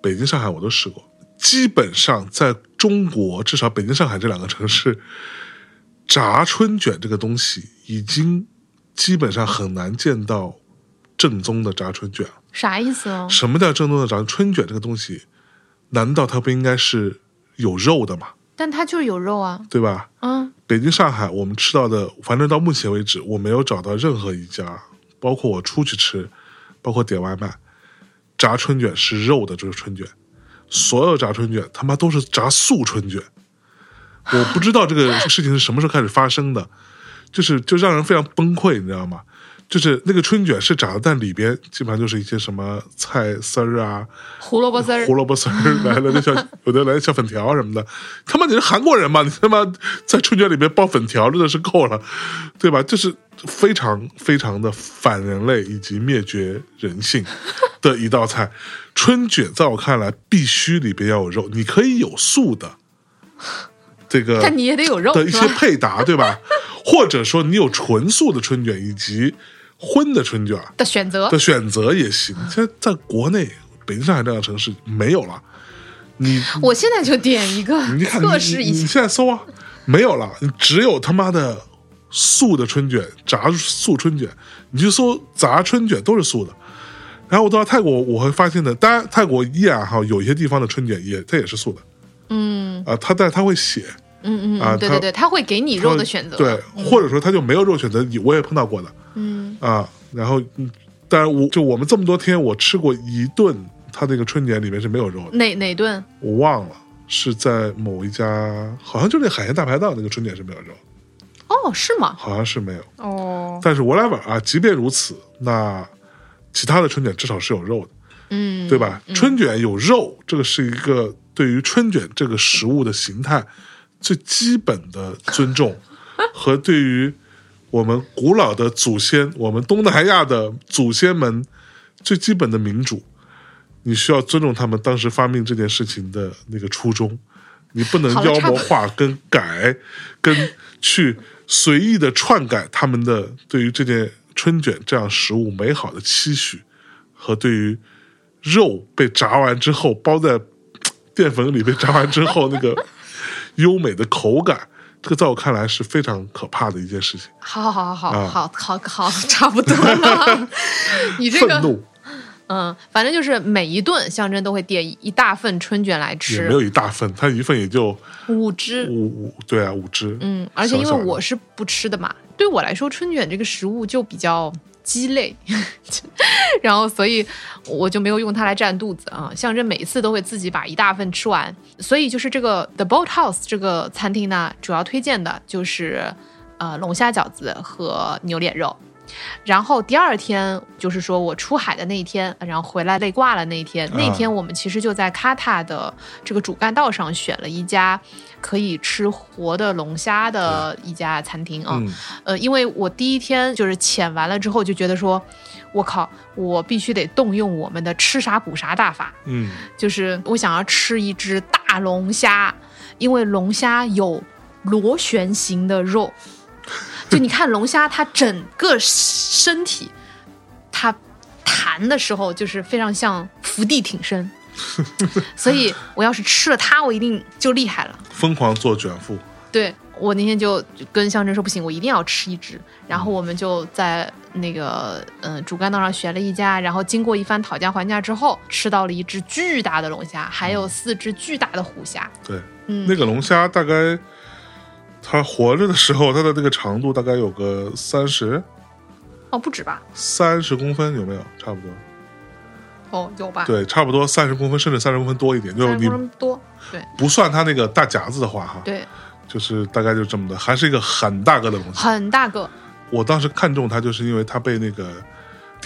北京、上海我都试过，基本上在中国，至少北京、上海这两个城市，炸春卷这个东西已经基本上很难见到正宗的炸春卷了。啥意思哦？什么叫正宗的炸春卷这个东西？难道它不应该是有肉的吗？但它就是有肉啊，对吧？嗯，北京、上海，我们吃到的，反正到目前为止，我没有找到任何一家，包括我出去吃，包括点外卖，炸春卷是肉的这个春卷，所有炸春卷他妈都是炸素春卷。我不知道这个事情是什么时候开始发生的，就是就让人非常崩溃，你知道吗？就是那个春卷是炸的，但里边基本上就是一些什么菜丝儿啊、胡萝卜丝儿胡，萝卜丝儿来了，那小 有的来小粉条什么的。他妈你是韩国人吗？你他妈在春卷里面包粉条真的是够了，对吧？就是非常非常的反人类以及灭绝人性的一道菜。春卷在我看来必须里边要有肉，你可以有素的，这个但你也得有肉的一？些配搭，对吧？或者说你有纯素的春卷以及荤的春卷，的选择的选择也行。现在在国内，北京、上海这样的城市没有了。你我现在就点一个你看，测你你你试一下。现在搜啊，没有了，只有他妈的素的春卷，炸素春卷，你去搜炸春卷都是素的。然后我到泰国，我会发现的，当然泰国依然哈有一些地方的春卷也它也是素的嗯啊，它但它会写嗯嗯啊对对对，他会给你肉的选择。对，或者说他就没有肉选择，我也碰到过的嗯啊。然后嗯，当然我就我们这么多天，我吃过一顿，他那个春卷里面是没有肉的，哪哪顿？我忘了是在某一家，好像就那海鲜大排档那个春卷是没有肉，哦，是吗？好像是没有。哦，但是 whatever 啊，即便如此，那其他的春卷至少是有肉的，嗯，对吧？春卷有肉，这个是一个对于春卷这个食物的形态最基本的尊重，和对于我们古老的祖先，我们东南亚的祖先们最基本的民主，你需要尊重他们当时发明这件事情的那个初衷，你不能妖魔化跟改，跟去随意的篡改他们的对于这件春卷这样食物美好的期许，和对于肉被炸完之后包在 淀粉里被炸完之后那个优美的口感，这个在我看来是非常可怕的一件事情。好好好好啊好好好，差不多了。你这个，嗯，反正就是每一顿象征都会点一大份春卷来也吃没，有一大份，它一份也就五只。五五对啊五只，嗯，而且因为我是不吃的嘛，对我来说春卷这个食物就比较鸡肋，然后所以我就没有用它来占肚子啊。象征每一次都会自己把一大份吃完，所以就是这个 The Boat House 这个餐厅呢，主要推荐的就是呃龙虾饺子和牛脸肉。然后第二天就是说我出海的那一天，然后回来累挂了那一天。那天我们其实就在卡塔的这个主干道上选了一家可以吃活的龙虾的一家餐厅啊。嗯呃，因为我第一天就是潜完了之后就觉得说，我靠，我必须得动用我们的吃啥补啥大法，嗯就是我想要吃一只大龙虾，因为龙虾有螺旋形的肉，就你看龙虾它整个身体，它弹的时候就是非常像伏地挺身，所以我要是吃了它，我一定就厉害了。疯狂做卷腹，对我那天就就跟象征说不行，我一定要吃一只。然后我们就在那个嗯、呃主干道上选了一家，然后经过一番讨价还价之后，吃到了一只巨大的龙虾，还有四只巨大的虎虾。对，嗯，那个龙虾大概它活着的时候，它的那个长度大概有个三十哦不止吧？三十公分，有没有？差不多，哦有吧？对，差不多三十公分，甚至三十公分多一点。就三你分多。对不算它那个大夹子的话，哈，对，就是大概就这么的，还是一个很大个的东西。很大个。我当时看中它，就是因为它被那个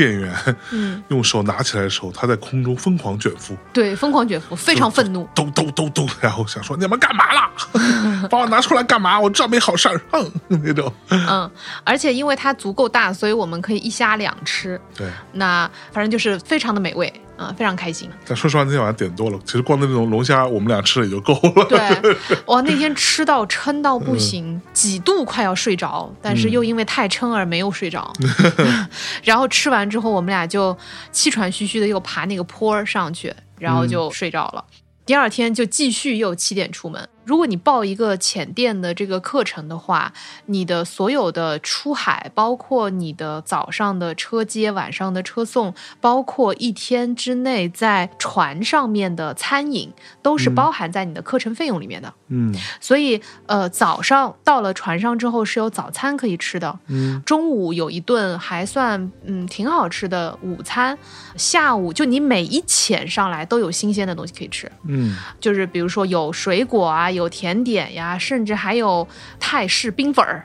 店员嗯，用手拿起来的时候，他在空中疯狂卷腹，对，疯狂卷腹，非常愤怒。咚咚咚咚，然后想说你们干嘛啦？把我拿出来干嘛？我知道没好事儿，哼，那种。嗯，而且因为它足够大，所以我们可以一虾两吃。对，那反正就是非常的美味，嗯，非常开心。但说实话，那天晚上点多了，其实光那种龙虾，我们俩吃了也就够了。对，哇那天吃到撑到不嗯行，几度快要睡着，但是又因为太撑而没有睡着。然后吃完之后，我们俩就气喘吁吁的又爬那个坡儿上去，然后就睡着了。第二天就继续又七点出门。如果你报一个浅店的这个课程的话，你的所有的出海，包括你的早上的车接、晚上的车送，包括一天之内在船上面的餐饮，都是包含在你的课程费用里面的。嗯。所以，呃，早上到了船上之后是有早餐可以吃的，嗯。中午有一顿还算嗯挺好吃的午餐，下午就你每一潜上来都有新鲜的东西可以吃，嗯，就是比如说有水果啊，有甜点呀，甚至还有泰式冰粉儿。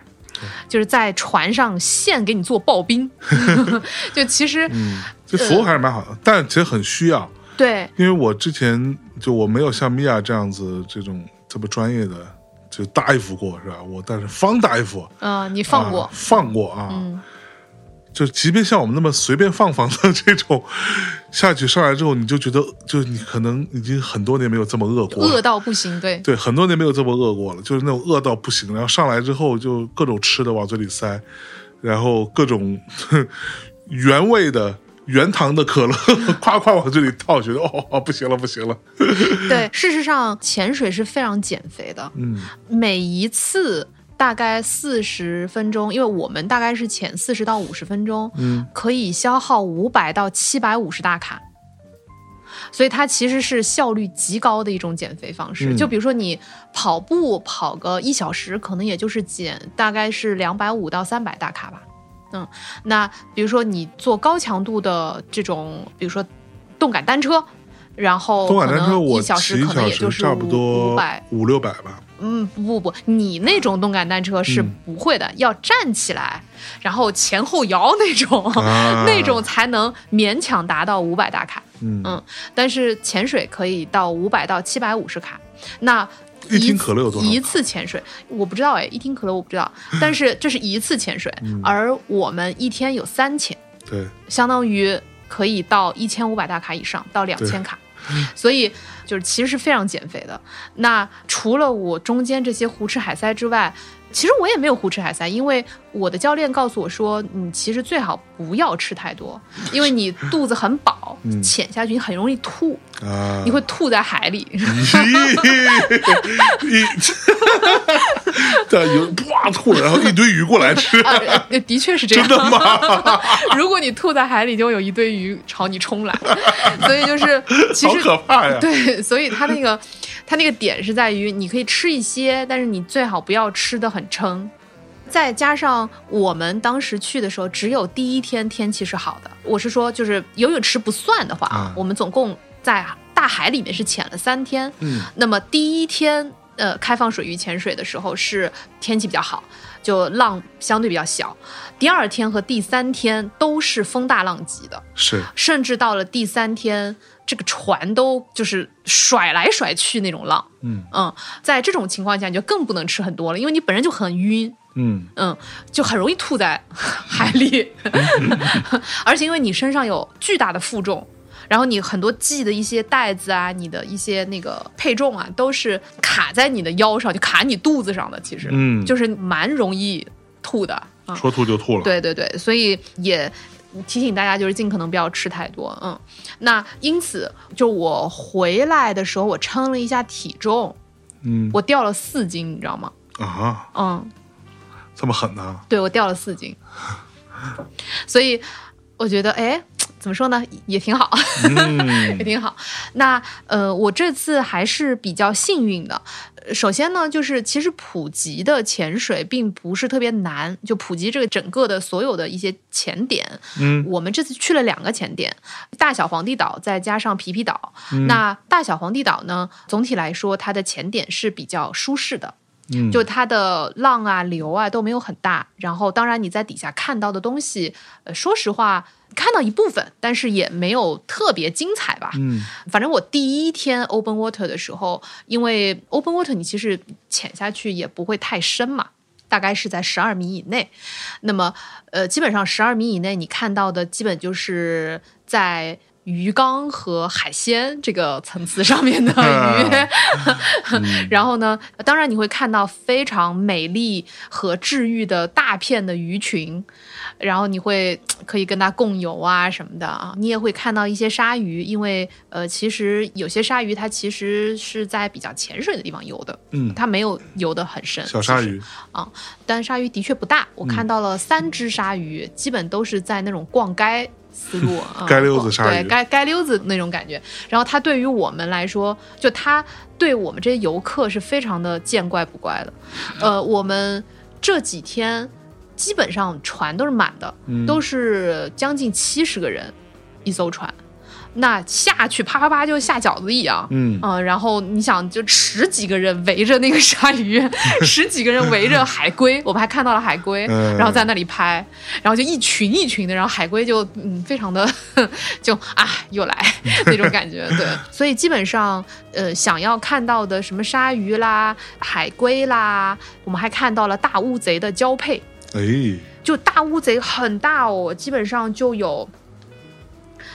就是在船上现给你做刨冰，就其实、嗯这服务还是蛮好的，但其实很需要，对因为我之前就我没有像米娅这样子这种这么专业的就大夫过是吧？我但是方大夫嗯、你放过啊，放过啊，嗯就即便像我们那么随便放放的这种下去上来之后，你就觉得就你可能已经很多年没有这么饿过饿到不行，对，对，很多年没有这么饿过了，就是那种饿到不行，然后上来之后就各种吃的往嘴里塞，然后各种 原味的原糖的可乐，夸夸往这里倒，觉得哦哦不行了不行了。对，事实上潜水是非常减肥的，嗯。每一次大概四十分钟，因为我们大概是潜四十到五十分钟，嗯可以消耗五百到七百五十大卡。所以它其实是效率极高的一种减肥方式。嗯就比如说你跑步跑个一小时，可能也就是减大概是两百五到三百大卡吧。嗯，那比如说你做高强度的这种，比如说动感单车，然后动感单车我一小时可能骑一小时也就是差不多五百五六百吧。嗯，不不不，你那种动感单车是嗯。不会的，要站起来，然后前后摇那种，啊。那种才能勉强达到五百大卡。嗯。嗯，但是潜水可以到五百到七百五十卡。那一听可乐有多少一次潜水我不知道哎，一听可乐我不知道，但是这是一次潜水，嗯。而我们一天有三潜，对，相当于可以到一千五百大卡以上，到两千卡，所以就是其实是非常减肥的。那除了我中间这些胡吃海塞之外，其实我也没有胡吃海塞，因为我的教练告诉我说，你其实最好不要吃太多，因为你肚子很饱，嗯潜下去你很容易吐，啊，你会吐在海里。一，对，有哇吐了，然后一堆鱼过来吃，的确是这样。真的吗？如果你吐在海里，就有一堆鱼朝你冲来，所以就是其好实可怕呀！对，所以他那个它那个点是在于，你可以吃一些，但是你最好不要吃的很撑。再加上我们当时去的时候，只有第一天天气是好的。我是说，就是游泳池不算的话啊，嗯我们总共在大海里面是潜了三天。嗯那么第一天呃开放水域潜水的时候是天气比较好，就浪相对比较小。第二天和第三天都是风大浪急的。是，甚至到了第三天，这个船都就是甩来甩去那种浪。嗯嗯，在这种情况下，你就更不能吃很多了，因为你本身就很晕。嗯嗯，就很容易吐在海里，而且因为你身上有巨大的负重，然后你很多系的一些带子啊，你的一些那个配重啊，都是卡在你的腰上，就卡你肚子上的，其实，嗯就是蛮容易吐的啊。说吐就吐了。对对对，所以也提醒大家，就是尽可能不要吃太多。嗯，那因此，就我回来的时候，我称了一下体重，嗯我掉了四斤，你知道吗？啊，嗯，这么狠呢？对我掉了四斤，所以我觉得，哎，怎么说呢，也挺好。嗯 也挺好。那呃，我这次还是比较幸运的。呃首先呢，就是其实普及的潜水并不是特别难，就普及这个整个的所有的一些潜点。嗯我们这次去了两个潜点，大小皇帝岛再加上皮皮岛。嗯那大小皇帝岛呢，总体来说它的潜点是比较舒适的。嗯，就它的浪啊、流啊都没有很大，然后当然你在底下看到的东西，呃，说实话看到一部分，但是也没有特别精彩吧。嗯反正我第一天 open water 的时候，因为 open water 你其实潜下去也不会太深嘛。大概是在十二米以内，那么呃，基本上十二米以内，你看到的基本就是在鱼缸和海鲜这个层次上面的鱼。然后呢，当然你会看到非常美丽和治愈的大片的鱼群，然后你会可以跟它共游啊什么的啊。你也会看到一些鲨鱼，因为呃，其实有些鲨鱼它其实是在比较浅水的地方游的，嗯，它没有游得很深。小鲨鱼，但鲨鱼的确不大，我看到了三只鲨鱼，基本都是在那种逛街思路，嗯街溜子鲨鱼对，街街溜子那种感觉。然后它对于我们来说，就它对我们这些游客是非常的见怪不怪的。呃，我们这几天基本上船都是满的，嗯。都是将近七十个人一艘船。那下去啪啪啪就下饺子一样，嗯。嗯，然后你想，就十几个人围着那个鲨鱼，十几个人围着海龟，我们还看到了海龟，嗯。然后在那里拍，然后就一群一群的，然后海龟就嗯非常的 就啊又来那种感觉，对，所以基本上呃想要看到的什么鲨鱼啦、海龟啦，我们还看到了大乌贼的交配，哎，就大乌贼很大哦，基本上就有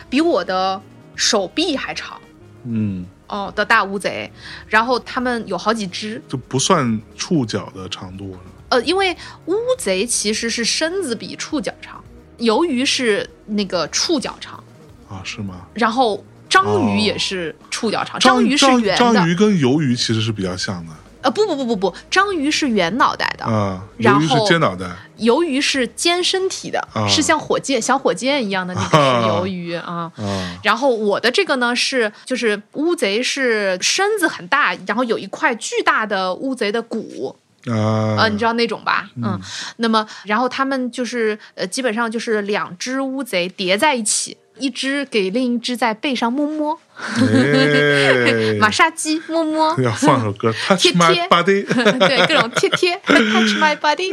比我的手臂还长。嗯，哦的大乌贼，然后它们有好几只。就不算触角的长度了。呃，因为乌贼其实是身子比触角长，鱿鱼是那个触角长，啊，是吗？然后章鱼哦也是触角长，章鱼是圆的。章鱼跟鱿鱼其实是比较像的呃，不不不不不，章鱼是圆脑袋的，啊，然后尖脑袋鱿鱼是尖身体的，啊是像火箭小火箭一样的那个是鱿鱼啊。啊然后我的这个呢是，就是乌贼是身子很大，然后有一块巨大的乌贼的骨，啊呃，你知道那种吧？嗯，那么然后他们就是呃，基本上就是两只乌贼叠在一起，一只给另一只在背上摸摸，哎。马杀鸡摸摸，要放首歌，Touch 贴 My 贴 Body，对，各种贴贴，touch my body，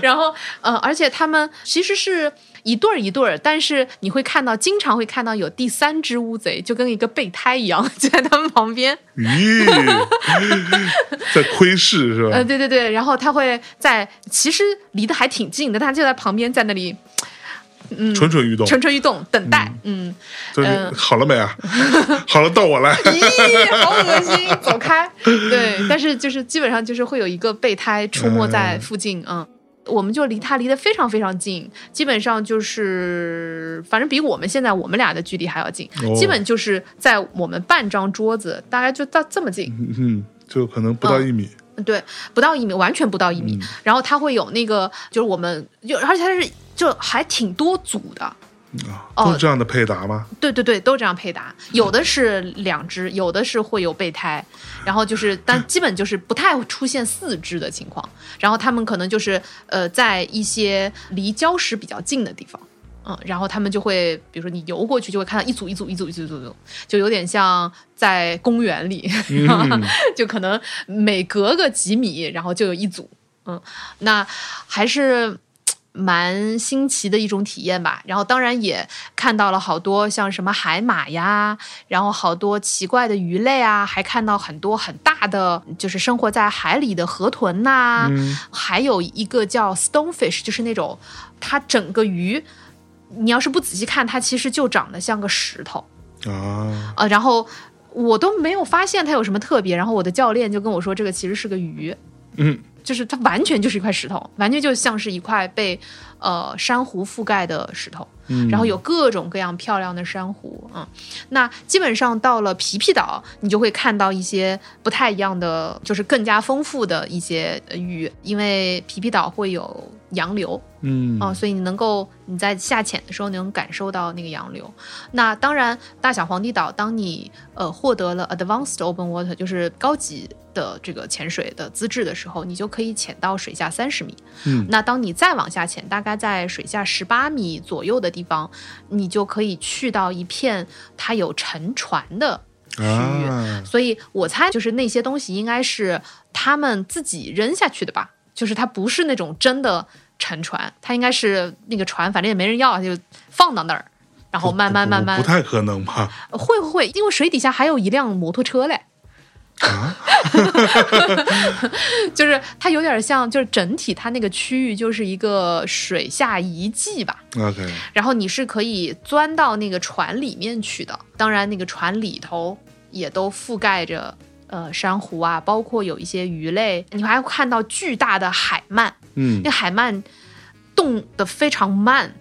然后呃，而且他们其实是一对儿一对儿，但是你会看到，经常会看到有第三只乌贼，就跟一个备胎一样，就在他们旁边。咦，在窥视是吧？呃，对对对，然后他会在其实离得还挺近的，他就在旁边，在那里蠢蠢欲动，蠢蠢欲动，等待。嗯，就是呃好了没啊？好了，到我来。咦，好恶心，走开。对，但是就是基本上就是会有一个备胎出没在附近，嗯。我们就离他离得非常非常近，基本上就是，反正比我们现在我们俩的距离还要近，哦基本就是在我们半张桌子，大概就到这么近，嗯，就可能不到一米。对，不到一米，完全不到一米。嗯然后它会有那个，就是我们就，而且它是就还挺多组的，啊，哦。都是这样的配搭吗？对对对，都这样配搭，有的是两只，有的是会有备胎，然后就是，但基本就是不太会出现四只的情况。然后他们可能就是呃，在一些离礁石比较近的地方，嗯，然后他们就会，比如说你游过去，就会看到一组一组一组一组一组，一组就有点像在公园里，嗯。就可能每隔个几米，然后就有一组，嗯，那还是蛮新奇的一种体验吧。然后当然也看到了好多像什么海马呀，然后好多奇怪的鱼类啊，还看到很多很大的，就是生活在海里的河豚呐、嗯还有一个叫 stonefish，就是那种它整个鱼。你要是不仔细看，它其实就长得像个石头，啊，呃，然后我都没有发现它有什么特别。然后我的教练就跟我说，这个其实是个鱼，嗯，就是它完全就是一块石头，完全就像是一块被呃珊瑚覆盖的石头。嗯然后有各种各样漂亮的珊瑚，嗯，那基本上到了皮皮岛，你就会看到一些不太一样的，就是更加丰富的一些呃鱼，因为皮皮岛会有洋流，嗯哦，所以你能够你在下潜的时候能感受到那个洋流。那当然，大小皇帝岛，当你呃获得了 Advanced Open Water，就是高级的这个潜水的资质的时候，你就可以潜到水下三十米。嗯那当你再往下潜，大概在水下十八米左右的地方，你就可以去到一片它有沉船的区域。啊，所以我猜就是那些东西应该是他们自己扔下去的吧，就是它不是那种真的沉船，它应该是那个船，反正也没人要，就放到那儿，然后慢慢不慢慢不太可能吧？会会会，因为水底下还有一辆摩托车嘞。啊 就是它有点像，就是整体它那个区域就是一个水下遗迹吧，，OK，然后你是可以钻到那个船里面去的。当然，那个船里头也都覆盖着呃珊瑚啊，包括有一些鱼类，你还会看到巨大的海鳗。嗯那海鳗动得非常慢，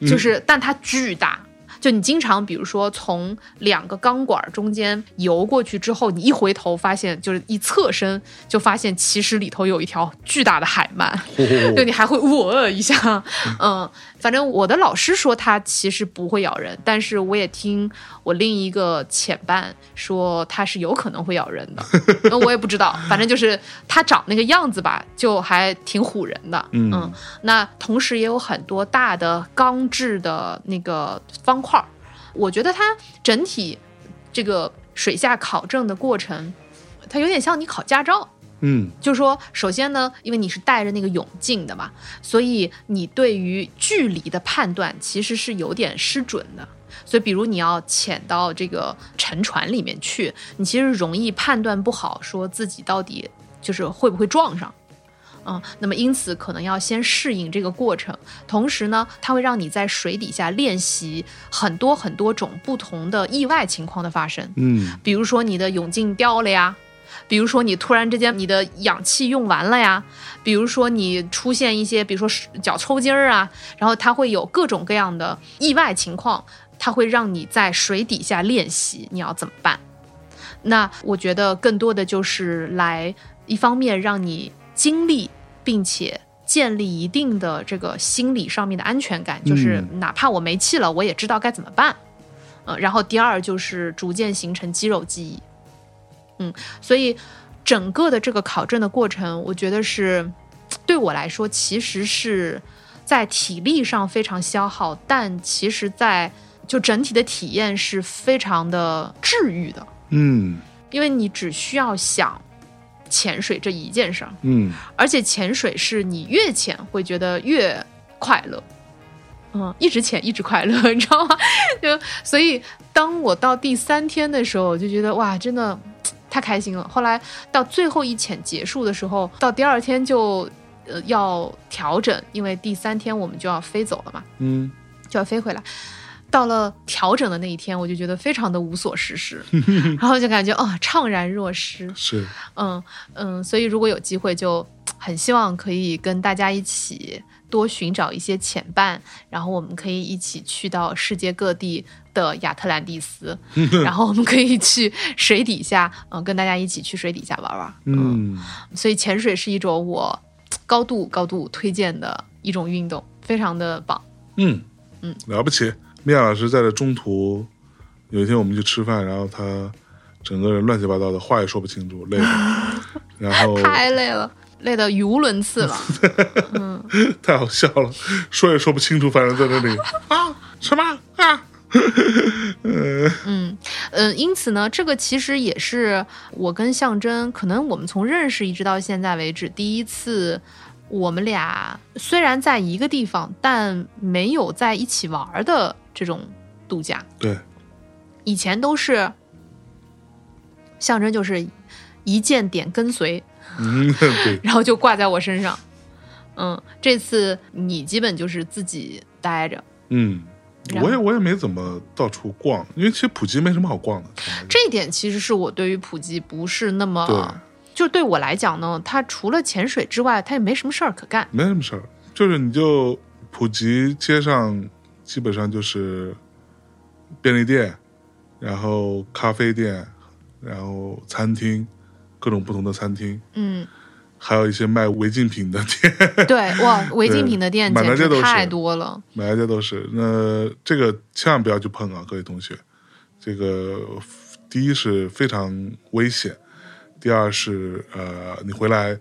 就是、但它巨大。就你经常，比如说从两个钢管中间游过去之后，你一回头发现，就是一侧身就发现其实里头有一条巨大的海鳗。就你还会 喔一下，嗯，反正我的老师说它其实不会咬人，但是我也听我另一个潜伴说它是有可能会咬人的，那 我也不知道，反正就是它长那个样子吧，就还挺唬人的，嗯。那同时也有很多大的钢制的那个方块儿，我觉得它整体这个水下考证的过程，它有点像你考驾照。嗯就是说，首先呢，因为你是带着那个泳镜的嘛，所以你对于距离的判断其实是有点失准的。所以，比如你要潜到这个沉船里面去，你其实容易判断不好，说自己到底就是会不会撞上。嗯，那么因此可能要先适应这个过程，同时呢，它会让你在水底下练习很多很多种不同的意外情况的发生。嗯比如说你的泳镜掉了呀，比如说你突然之间你的氧气用完了呀，比如说你出现一些，比如说脚抽筋儿啊，然后它会有各种各样的意外情况，它会让你在水底下练习你要怎么办。那我觉得更多的就是来一方面让你经历，并且建立一定的这个心理上面的安全感，就是哪怕我没气了，我也知道该怎么办。呃，然后第二就是逐渐形成肌肉记忆。嗯，所以整个的这个考证的过程，我觉得是对我来说，其实是在体力上非常消耗，但其实在就整体的体验是非常的治愈的。嗯因为你只需要想潜水这一件事儿，嗯而且潜水是你越潜会觉得越快乐，嗯，一直潜一直快乐，你知道吗？就所以当我到第三天的时候，我就觉得哇，真的太开心了。后来到最后一潜结束的时候，到第二天就呃要调整，因为第三天我们就要飞走了嘛，嗯就要飞回来。到了调整的那一天，我就觉得非常的无所事事，然后就感觉哦、怅然若失。是嗯嗯，所以如果有机会，就很希望可以跟大家一起多寻找一些潜伴，然后我们可以一起去到世界各地的亚特兰蒂斯，然后我们可以去水底下，嗯、跟大家一起去水底下玩玩。嗯所以潜水是一种我高度高度推荐的一种运动，非常的棒。嗯嗯，了不起。米娅老师在这中途，有一天我们去吃饭，然后他整个人乱七八糟的，话也说不清楚，累了，然后太累了，累得语无伦次了。太好笑了，说也说不清楚，反正在那里啊什么啊，嗯嗯，因此呢，这个其实也是我跟象征，可能我们从认识一直到现在为止，第一次我们俩虽然在一个地方，但没有在一起玩儿的这种度假。对，以前都是象征就是一键点跟随，嗯对，然后就挂在我身上。嗯，这次你基本就是自己待着，嗯，我也我也没怎么到处逛，因为其实普吉没什么好逛的，这一点其实是我对于普吉不是那么对，就对我来讲呢，它除了潜水之外，它也没什么事儿可干。没什么事儿，就是你就普吉街上基本上就是便利店，然后咖啡店，然后餐厅，各种不同的餐厅，嗯，还有一些卖违禁品的店，对，哇，违禁品的店满大街都是太多了。满大街都是。那这个千万不要去碰啊，各位同学。这个第一是非常危险，第二是呃，你回来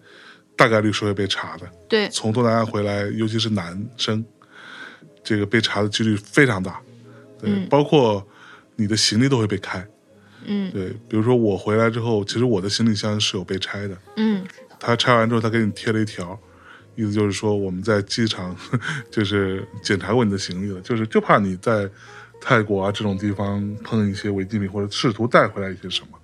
大概率是会被查的。对，从东南亚回来，尤其是男生，这个被查的几率非常大。对，嗯包括你的行李都会被开。嗯对，比如说我回来之后，其实我的行李箱是有被拆的。嗯，他拆完之后，他给你贴了一条，意思就是说我们在机场就是检查过你的行李了，就是就怕你在泰国啊这种地方碰一些违禁品，或者试图带回来一些什么，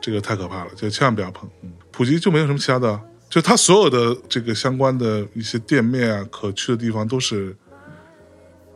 这个太可怕了，就千万不要碰。嗯，普吉就没有什么其他的，就他所有的这个相关的一些店面啊，可去的地方都是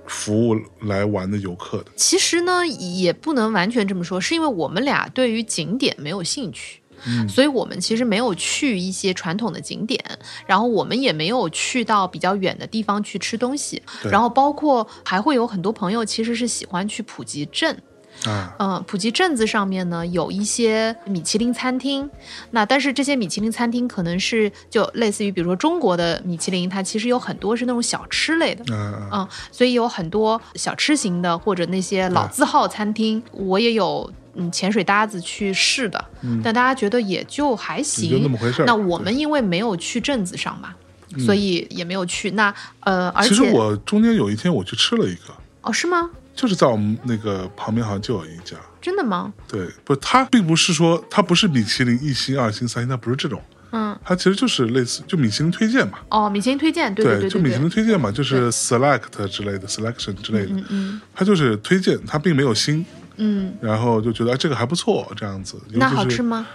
服务来玩的游客的。其实呢，也不能完全这么说，是因为我们俩对于景点没有兴趣。嗯。所以我们其实没有去一些传统的景点，然后我们也没有去到比较远的地方去吃东西，然后包括还会有很多朋友其实是喜欢去普吉镇，啊，嗯，普吉镇子上面呢有一些米其林餐厅，那但是这些米其林餐厅可能是就类似于比如说中国的米其林，它其实有很多是那种小吃类的。嗯，所以有很多小吃型的或者那些老字号餐厅，我也有嗯潜水搭子去试的，但大家觉得也就还行，就那么回事儿。那我们因为没有去镇子上嘛，所以也没有去。那呃，而且其实我中间有一天我去吃了一个，哦是吗？就是在我们那个旁边好像就有一家。真的吗？对，不，它并不是说它不是米其林一星、二星、三星，它不是这种，嗯，它其实就是类似就米其林推荐嘛，哦，米其林推荐，对对对就米其林，推荐嘛，就是 select 之类的 selection 之类的，嗯嗯它就是推荐，它并没有星，嗯，然后就觉得哎这个还不错这样子，那好吃吗？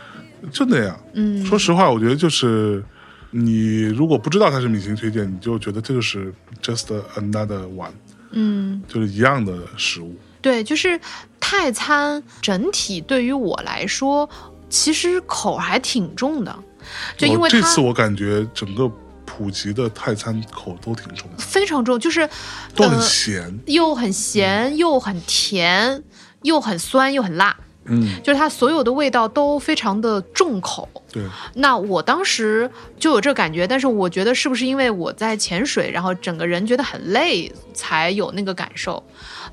就那样。嗯，说实话，我觉得就是你如果不知道它是米其林推荐，你就觉得这就是 just another one，嗯，就是一样的食物。对，就是泰餐整体对于我来说，其实口还挺重的，就因为这次我感觉整个普及的泰餐口都挺重的，非常重，就是都很呃咸。又很咸，又很甜，又很酸，又很辣，嗯，就是它所有的味道都非常的重口。对，那我当时就有这感觉，但是我觉得是不是因为我在潜水，然后整个人觉得很累，才有那个感受？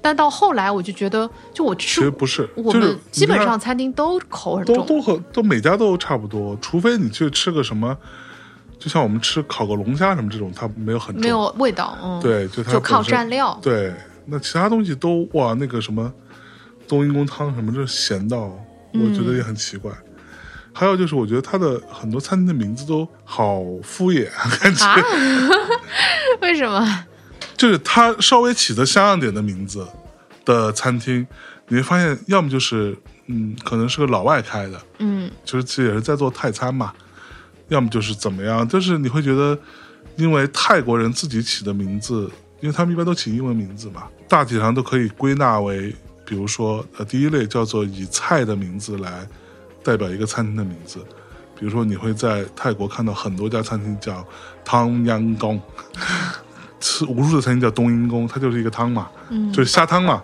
但到后来我就觉得，就我其实吃，不是，我们基本上餐厅都口很重。都都和都每家都差不多，除非你去吃个什么，就像我们吃烤个龙虾什么这种，它没有很重，没有味道，嗯，，对，就它就靠蘸料，对，那其他东西都哇，那个什么冬阴功汤什么，这咸到我觉得也很奇怪。还有就是，我觉得它的很多餐厅的名字都好敷衍，感觉、啊？为什么？就是它稍微起的像样点的名字的餐厅，你会发现，要么就是嗯，可能是个老外开的，嗯就是其实也是在做泰餐嘛，要么就是怎么样，就是你会觉得，因为泰国人自己起的名字，因为他们一般都起英文名字嘛，大体上都可以归纳为，比如说呃，第一类叫做以菜的名字来代表一个餐厅的名字，比如说你会在泰国看到很多家餐厅叫汤阳宫，吃无数的餐厅叫冬阴功，它就是一个汤嘛，嗯。就是虾汤嘛，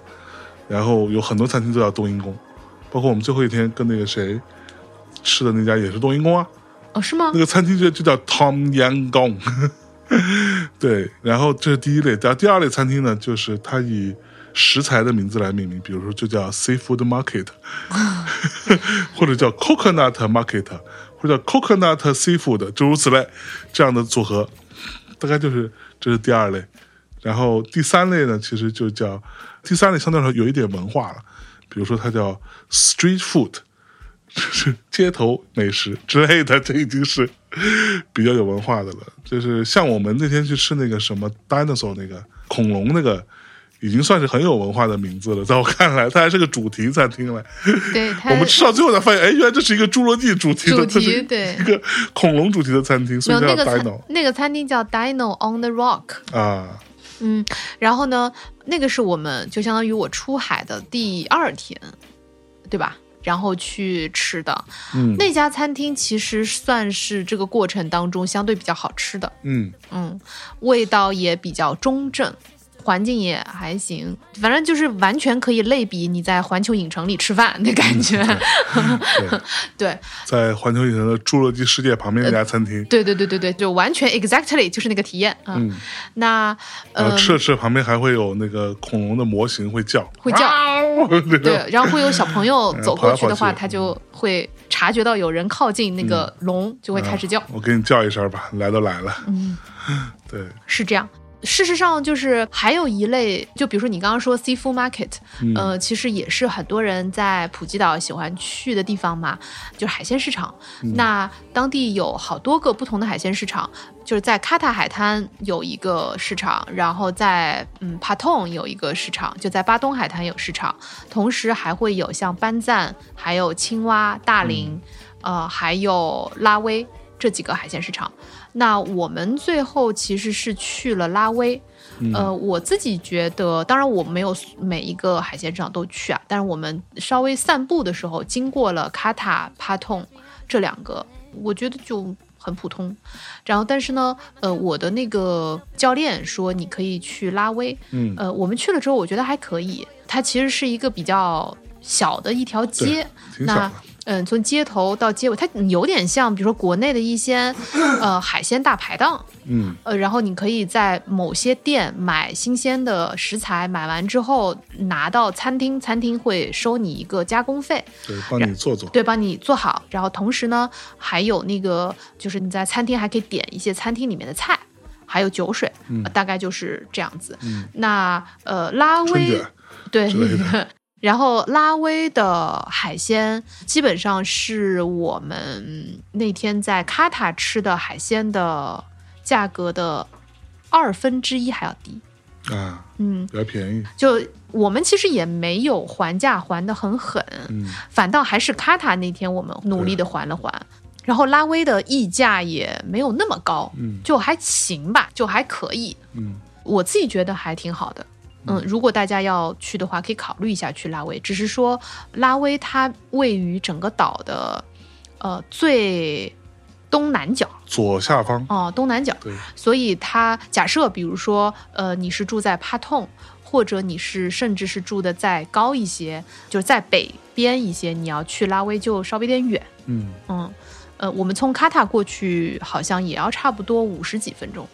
然后有很多餐厅都叫冬阴功，包括我们最后一天跟那个谁吃的那家也是冬阴功啊，哦，是吗？那？个餐厅就就叫汤阳宫。对，然后这是第一类，然后第二类餐厅呢，就是它以食材的名字来命名，比如说就叫 Seafood Market，或者叫 Coconut Market，或者叫 Coconut Seafood，诸如此类这样的组合，大概就是这是第二类。然后第三类呢，其实就叫第三类相对来说有一点文化了，比如说它叫 Street Food，就是街头美食之类的，这已经是比较有文化的了。就是像我们那天去吃那个什么 dinosaur 那个恐龙那个，已经算是很有文化的名字了。在我看来，它还是个主题餐厅嘞。对，我们吃到最后才发现，哎，原来这是一个侏罗纪主题的，主这是题对一个恐龙主题的餐厅，所以那个 dino 餐那个餐厅叫 Dino on the Rock，啊。嗯，然后呢，那个是我们就相当于我出海的第二天，对吧？然后去吃的嗯那家餐厅，其实算是这个过程当中相对比较好吃的，嗯，嗯，味道也比较中正，环境也还行，反正就是完全可以类比你在环球影城里吃饭的感觉。对，对，在环球影城的侏罗纪世界旁边那家餐厅，对对对对对，就完全 exactly 就是那个体验啊。嗯，那呃然后，吃着吃着旁边还会有那个恐龙的模型会叫，会叫。啊，对对，然后会有小朋友嗯走过去的话，跑来跑去。他就会察觉到有人靠近那个龙，就会开始叫。我给你叫一声吧，来都来了，嗯，对，是这样。事实上，就是还有一类，就比如说你刚刚说 seafood market，、嗯呃，其实也是很多人在普吉岛喜欢去的地方嘛，就是海鲜市场。嗯那当地有好多个不同的海鲜市场，就是在卡塔海滩有一个市场，然后在嗯帕通有一个市场，就在巴东海滩有市场，同时还会有像班赞、还有青蛙、大林，呃，还有拉威这几个海鲜市场。那我们最后其实是去了拉威，呃，我自己觉得，当然我没有每一个海鲜市场都去啊，但是我们稍微散步的时候经过了卡塔、帕通这两个，我觉得就很普通。然后，但是呢，呃，我的那个教练说你可以去拉威，嗯。呃，我们去了之后，我觉得还可以，它其实是一个比较小的一条街，那嗯，从街头到街尾，它有点像，比如说国内的一些呃海鲜大排档，嗯呃，然后你可以在某些店买新鲜的食材，买完之后拿到餐厅，餐厅会收你一个加工费，对，帮你做做，对，帮你做好。然后同时呢，还有那个就是你在餐厅还可以点一些餐厅里面的菜。还有酒水，呃大概就是这样子。嗯那呃，拉威对 然后拉威的海鲜基本上是我们那天在卡塔吃的海鲜的价格的二分之一还要低。啊，嗯，比较便宜，就我们其实也没有还价还的很狠，嗯反倒还是卡塔那天我们努力的还了还。然后拉威的溢价也没有那么高，嗯就还行吧，就还可以。嗯我自己觉得还挺好的。嗯，如果大家要去的话，可以考虑一下去拉威。只是说，拉威它位于整个岛的呃最东南角。左下方，哦、东南角，对，所以它假设比如说呃你是住在帕痛，或者你是甚至是住的再高一些，就是在北边一些，你要去拉威就稍微有点远，嗯，嗯。呃，我们从卡塔过去好像也要差不多五十几分钟，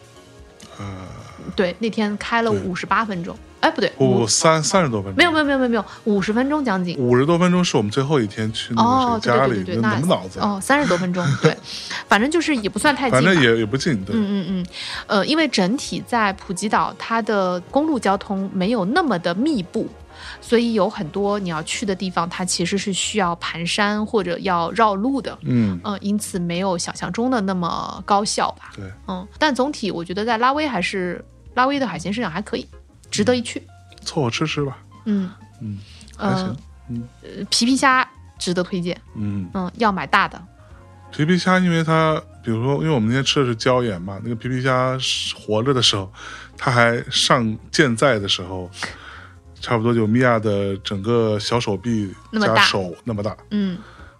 呃，对，那天开了五十八分钟，哎，不对，不五三三十多分钟，没有没有没有没有没有五十分钟将近，五十多分钟是我们最后一天去那哦，个谁家里，什么脑子。啊？哦，三十多分钟，对，反正就是也不算太近吧，反正也也不近，对，嗯嗯嗯，呃，因为整体在普吉岛，它的公路交通没有那么的密布，所以有很多你要去的地方，它其实是需要盘山或者要绕路的，嗯，嗯、因此没有想象中的那么高效吧，对，嗯，但总体我觉得在拉威还是拉威的海鲜市场还可以，值得一去，凑合吃吃吧，嗯。嗯，还呃行，嗯。呃皮皮虾值得推荐，嗯，嗯，要买大的，皮皮虾，因为它，比如说，因为我们那天吃的是椒盐嘛，那个皮皮虾活着的时候，它还上健在的时候，差不多就米娅的整个小手臂那么大。加手那么大，嗯，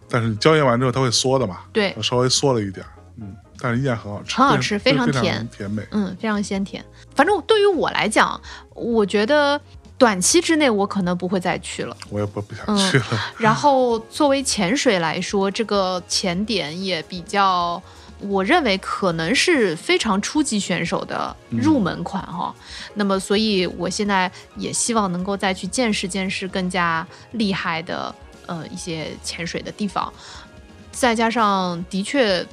但是你椒盐完之后它会缩的嘛，对。稍微缩了一点儿，嗯，但是依然很好吃，很好吃非非常甜甜美，嗯，非常鲜甜。反正对于我来讲，我觉得短期之内我可能不会再去了。我也不不想嗯去了，然后作为潜水来说，这个潜点也比较，我认为可能是非常初级选手的入门款哈、那么，所以我现在也希望能够再去见识见识更加厉害的呃一些潜水的地方，再加上的确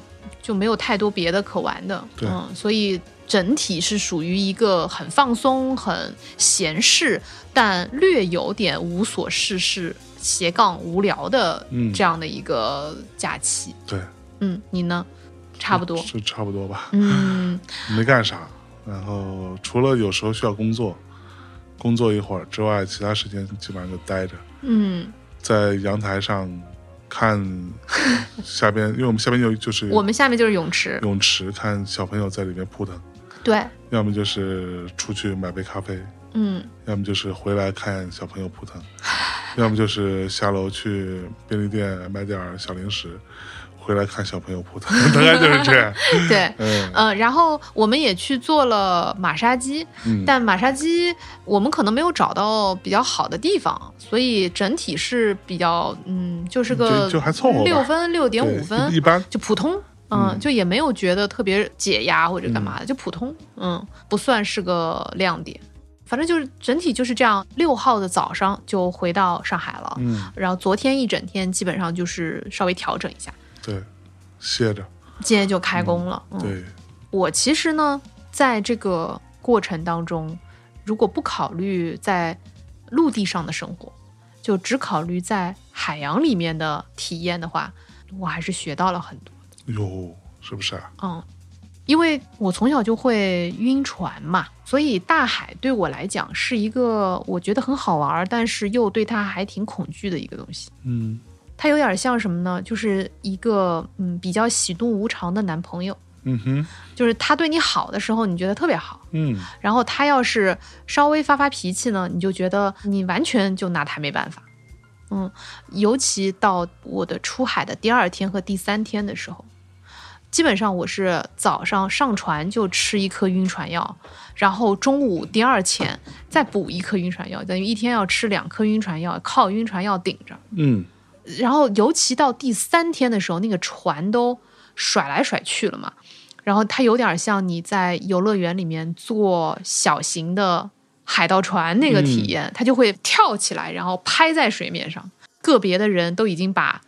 就没有太多别的可玩的，嗯，所以。整体是属于一个很放松、很闲适，但略有点无所事事、斜杠无聊的嗯这样的一个假期。对，嗯，你呢？差不多。是差不多吧，嗯没干啥，然后除了有时候需要工作，工作一会儿之外，其他时间基本上就待着。嗯，在阳台上看下边，因为我们下边有就是我们下面就是泳池。泳池，看小朋友在里面扑腾，对，要么就是出去买杯咖啡，嗯。要么就是回来看小朋友扑腾，要么就是下楼去便利店买点小零食，回来看小朋友扑腾，大概就是这样。对。嗯呃，然后我们也去做了马杀鸡，嗯，但马杀鸡我们可能没有找到比较好的地方，所以整体是比较嗯，就是个就就还凑合吧六分六点五分一一般。就普通。嗯，嗯就也没有觉得特别解压或者干嘛的，就普通，嗯，不算是个亮点。反正就是整体就是这样。六号的早上就回到上海了，嗯，然后昨天一整天基本上就是稍微调整一下，对，歇着。今天就开工了。嗯，对，我其实呢，在这个过程当中，如果不考虑在陆地上的生活，就只考虑在海洋里面的体验的话，我还是学到了很多。哟，是不是啊？嗯，因为我从小就会晕船嘛，所以大海对我来讲是一个我觉得很好玩，但是又对它还挺恐惧的一个东西。嗯它有点像什么呢？就是一个嗯比较喜怒无常的男朋友，嗯哼，就是他对你好的时候，你觉得特别好。嗯然后他要是稍微发发脾气呢，你就觉得你完全就拿他没办法。嗯，尤其到我的出海的第二天和第三天的时候，基本上我是早上上船就吃一颗晕船药，然后中午第二天再补一颗晕船药，等于一天要吃两颗晕船药，靠晕船药顶着。嗯然后尤其到第三天的时候，那个船都甩来甩去了嘛，然后它有点像你在游乐园里面坐小型的海盗船那个体验，它就会跳起来，然后拍在水面上，个别的人都已经把。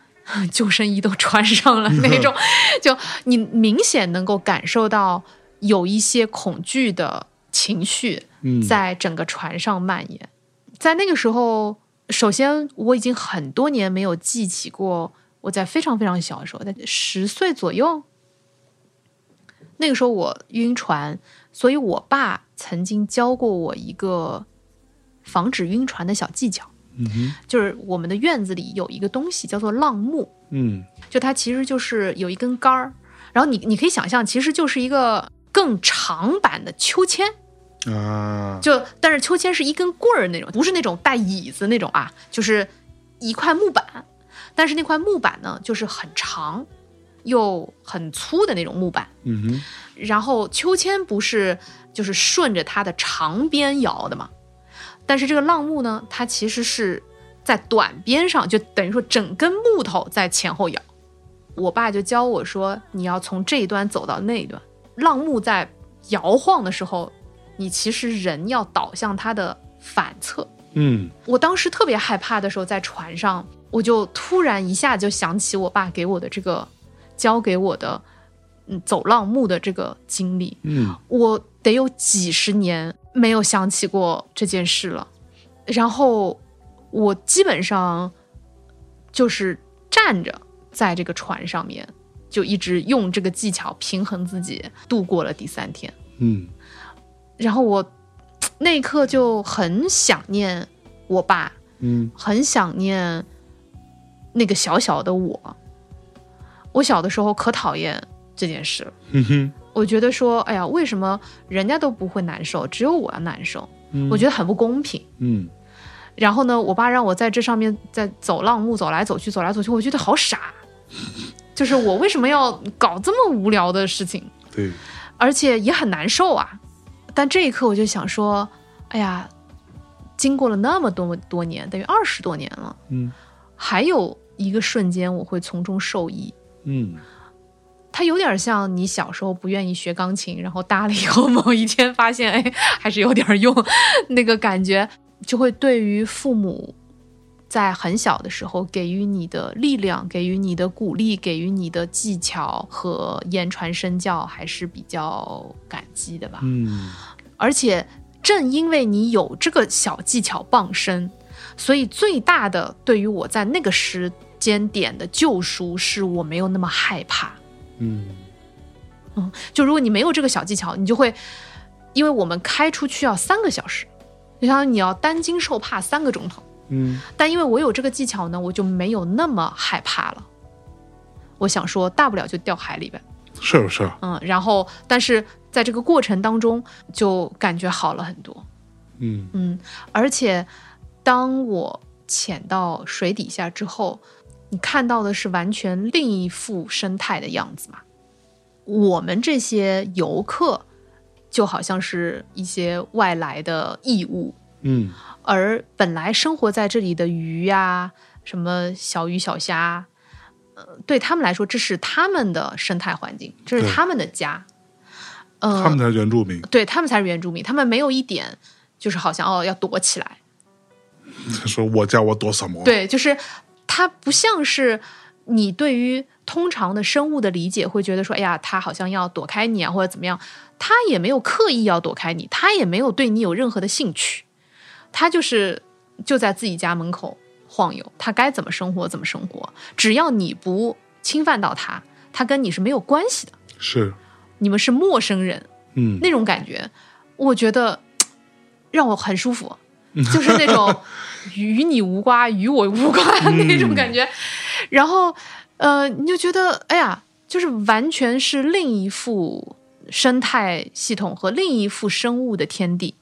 救生衣都穿上了那种，就你明显能够感受到有一些恐惧的情绪嗯，在整个船上蔓延。在那个时候，首先我已经很多年没有记起过我在非常非常小的时候，在十岁左右，那个时候我晕船，所以我爸曾经教过我一个防止晕船的小技巧，嗯哼，就是我们的院子里有一个东西叫做浪木，嗯就它其实就是有一根杆儿，然后你你可以想象，其实就是一个更长版的秋千。啊，就但是秋千是一根棍儿那种，不是那种带椅子那种啊，就是一块木板，但是那块木板呢就是很长，又很粗的那种木板，嗯哼，然后秋千不是就是顺着它的长边摇的嘛，但是这个浪木呢，它其实是在短边上，就等于说整根木头在前后摇。我爸就教我说，你要从这一端走到那一端，浪木在摇晃的时候，你其实人要倒向它的反侧。嗯我当时特别害怕的时候，在船上，我就突然一下就想起我爸给我的这个教给我的，嗯，走浪木的这个经历。嗯我得有几十年没有想起过这件事了。然后我基本上就是站着在这个船上面，就一直用这个技巧平衡自己，度过了第三天。嗯然后我那一刻就很想念我爸，嗯很想念那个小小的我。我小的时候可讨厌这件事了。嗯哼，我觉得说，哎呀，为什么人家都不会难受，只有我要难受？嗯我觉得很不公平。嗯然后呢，我爸让我在这上面在走浪木走来走去，走来走去，我觉得好傻。就是我为什么要搞这么无聊的事情，对，而且也很难受啊。但这一刻我就想说，哎呀，经过了那么多多年，等于二十多年了，嗯还有一个瞬间我会从中受益。嗯它有点像你小时候不愿意学钢琴，然后搭了以后 某一天发现，哎，还是有点用，那个感觉就会对于父母在很小的时候给予你的力量、给予你的鼓励、给予你的技巧和言传身教，还是比较感激的吧。嗯而且正因为你有这个小技巧傍身，所以最大的对于我在那个时间点的救赎，是我没有那么害怕。嗯嗯就如果你没有这个小技巧，你就会，因为我们开出去要三个小时，就相当于你要担惊受怕三个钟头。嗯但因为我有这个技巧呢，我就没有那么害怕了。我想说，大不了就掉海里呗，是不是？嗯，然后但是在这个过程当中，就感觉好了很多，嗯嗯，而且当我潜到水底下之后，你看到的是完全另一副生态的样子嘛。我们这些游客就好像是一些外来的异物，嗯而本来生活在这里的鱼呀、什么小鱼小虾，呃，对他们来说，这是他们的生态环境，这是他们的家。呃，他们才是原住民。对他们才是原住民，他们没有一点就是好像哦要躲起来，他说我家我躲什么？，对，就是他不像是你对于通常的生物的理解，会觉得说，哎呀，他好像要躲开你啊，或者怎么样，他也没有刻意要躲开你，他也没有对你有任何的兴趣，它就是就在自己家门口晃悠，他该怎么生活怎么生活，只要你不侵犯到他，他跟你是没有关系的，是，你们是陌生人，嗯那种感觉，我觉得让我很舒服，就是那种 与你无瓜，与我无瓜那种感觉。然后，呃，你就觉得，哎呀，就是完全是另一副生态系统和另一副生物的天地，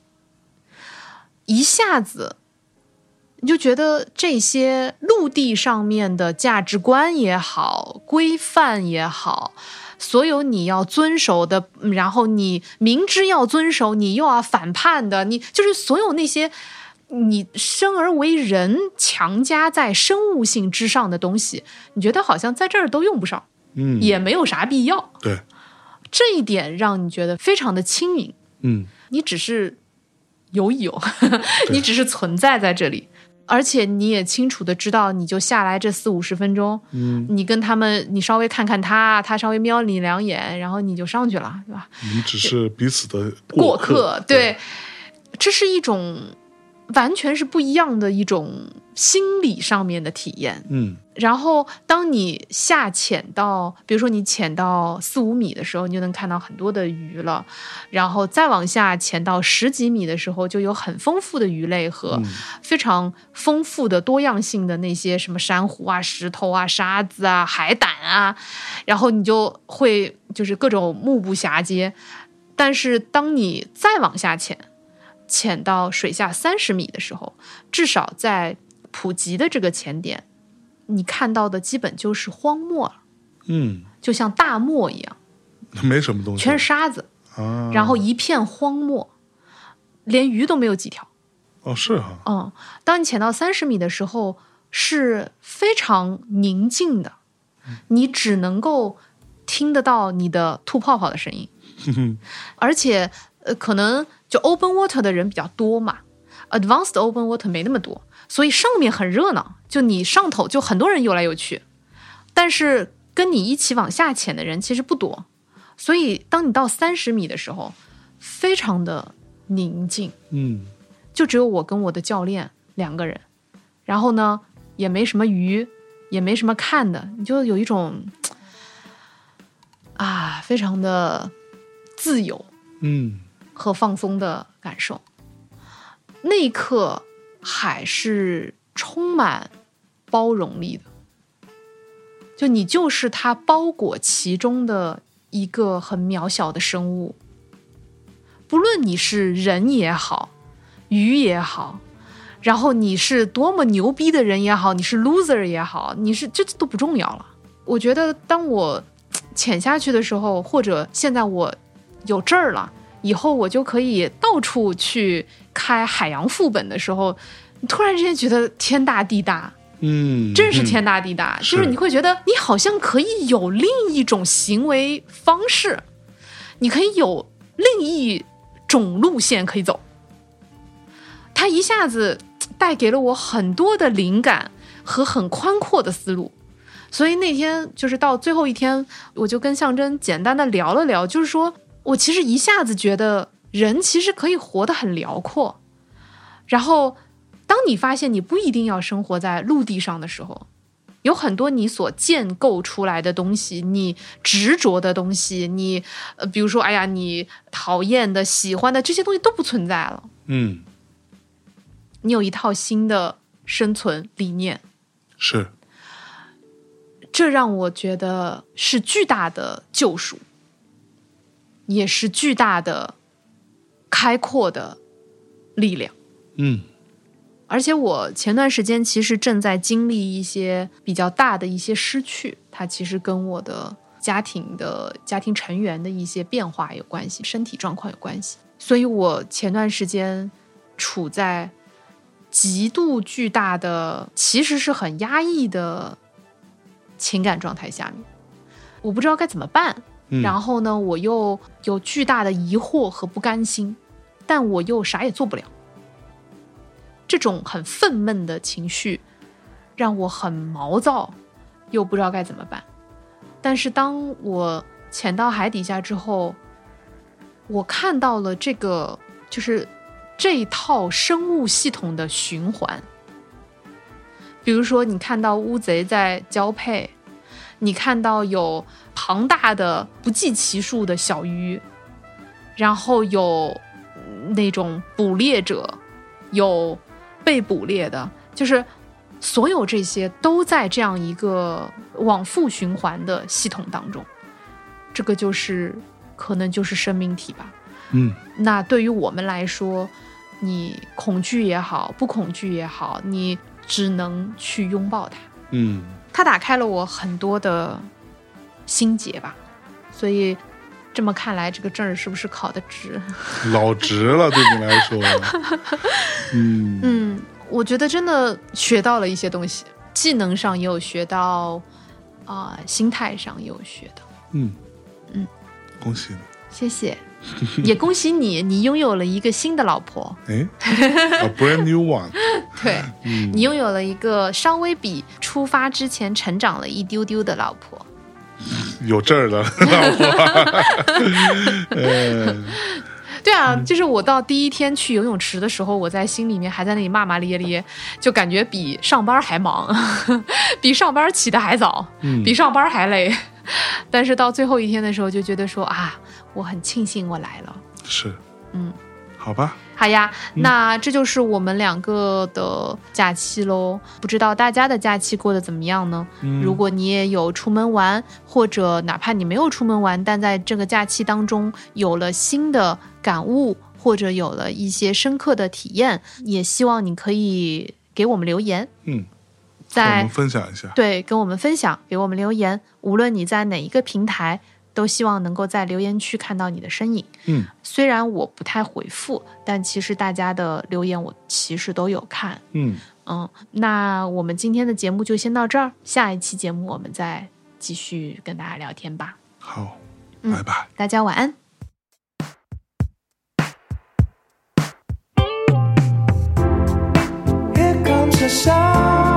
一下子。你就觉得这些陆地上面的价值观也好，规范也好，所有你要遵守的，嗯然后你明知要遵守，你又要反叛的，你就是所有那些你生而为人强加在生物性之上的东西，你觉得好像在这儿都用不上，嗯也没有啥必要。对，这一点让你觉得非常的轻盈，嗯你只是游一游，你只是存在在这里。而且你也清楚的知道，你就下来这四五十分钟，嗯，你跟他们，你稍微看看他，他稍微瞄你两眼，然后你就上去了，对吧？你只是彼此的过客，对，这是一种完全是不一样的一种心理上面的体验。嗯然后，当你下潜到，比如说你潜到四五米的时候，你就能看到很多的鱼了。然后再往下潜到十几米的时候，就有很丰富的鱼类和非常丰富的多样性的那些什么珊瑚啊、石头啊、沙子啊、海胆啊，然后你就会就是各种目不暇接。但是当你再往下潜，潜到水下三十米的时候，至少在普及的这个潜点，你看到的基本就是荒漠了。嗯，就像大漠一样，没什么东西，全是沙子，啊，然后一片荒漠，连鱼都没有几条。哦是哈，嗯，当你潜到三十米的时候，是非常宁静的，你只能够听得到你的吐泡泡的声音，而且呃，可能就 open water 的人比较多嘛，advanced open water 没那么多，所以上面很热闹，就你上头就很多人游来游去，但是跟你一起往下潜的人其实不多，所以当你到三十米的时候，非常的宁静。嗯就只有我跟我的教练两个人，然后呢，也没什么鱼，也没什么看的，你就有一种啊，非常的自由嗯和放松的感受。那一刻，海是充满包容力的，就你就是它包裹其中的一个很渺小的生物，不论你是人也好。鱼也好，然后你是多么牛逼的人也好，你是 loser 也好，你是这都不重要了。我觉得当我潜下去的时候，或者现在我有证儿了，以后我就可以到处去开海洋副本的时候，你突然之间觉得天大地大，嗯，真是天大地大，是就是你会觉得你好像可以有另一种行为方式，你可以有另一种路线可以走。它一下子带给了我很多的灵感和很宽阔的思路，所以那天就是到最后一天，我就跟象征简单的聊了聊，就是说我其实一下子觉得人其实可以活得很辽阔，然后当你发现你不一定要生活在陆地上的时候，有很多你所建构出来的东西，你执着的东西，你呃，比如说，哎呀，你讨厌的、喜欢的这些东西都不存在了。嗯。你有一套新的生存理念，是。这让我觉得是巨大的救赎，也是巨大的开阔的力量。嗯而且我前段时间其实正在经历一些比较大的一些失去，它其实跟我的家庭的家庭成员的一些变化有关系，身体状况有关系。所以我前段时间处在极度巨大的，其实是很压抑的情感状态下面，我不知道该怎么办。然后呢，我又有巨大的疑惑和不甘心，但我又啥也做不了。这种很愤懑的情绪让我很毛躁，又不知道该怎么办。但是当我潜到海底下之后，我看到了这个，就是这一套生物系统的循环。比如说，你看到乌贼在交配，你看到有庞大的不计其数的小鱼，然后有嗯那种捕猎者，有被捕猎的，就是所有这些都在这样一个往复循环的系统当中。这个就是可能就是生命体吧。嗯那对于我们来说，你恐惧也好，不恐惧也好，你只能去拥抱它。嗯它打开了我很多的心结吧，所以这么看来，这个证儿是不是考的值？老值了，对你来说，嗯嗯，我觉得真的学到了一些东西，技能上也有学到，啊、心态上也有学到。嗯嗯，恭喜你！谢谢，也恭喜你，你拥有了一个新的老婆，哎，a brand new one，对嗯。你拥有了一个稍微比出发之前成长了一丢丢的老婆。有证儿的 老婆，呃，对啊，就是我到第一天去游泳池的时候，我在心里面还在那里骂骂咧咧，就感觉比上班还忙，比上班起的还早，嗯。比上班还累。但是到最后一天的时候，就觉得说啊，我很庆幸我来了。是，嗯，好吧，好呀，那这就是我们两个的假期喽。不知道大家的假期过得怎么样呢？嗯如果你也有出门玩，或者哪怕你没有出门玩，但在这个假期当中有了新的感悟，或者有了一些深刻的体验，也希望你可以给我们留言。嗯，在我们分享一下。对跟我们分享，给我们留言。无论你在哪一个平台，都希望能够在留言区看到你的身影。嗯，虽然我不太回复，但其实大家的留言我其实都有看。嗯，嗯，那我们今天的节目就先到这儿，下一期节目我们再继续跟大家聊天吧。好，嗯拜拜。大家晚安。Here comes the sun.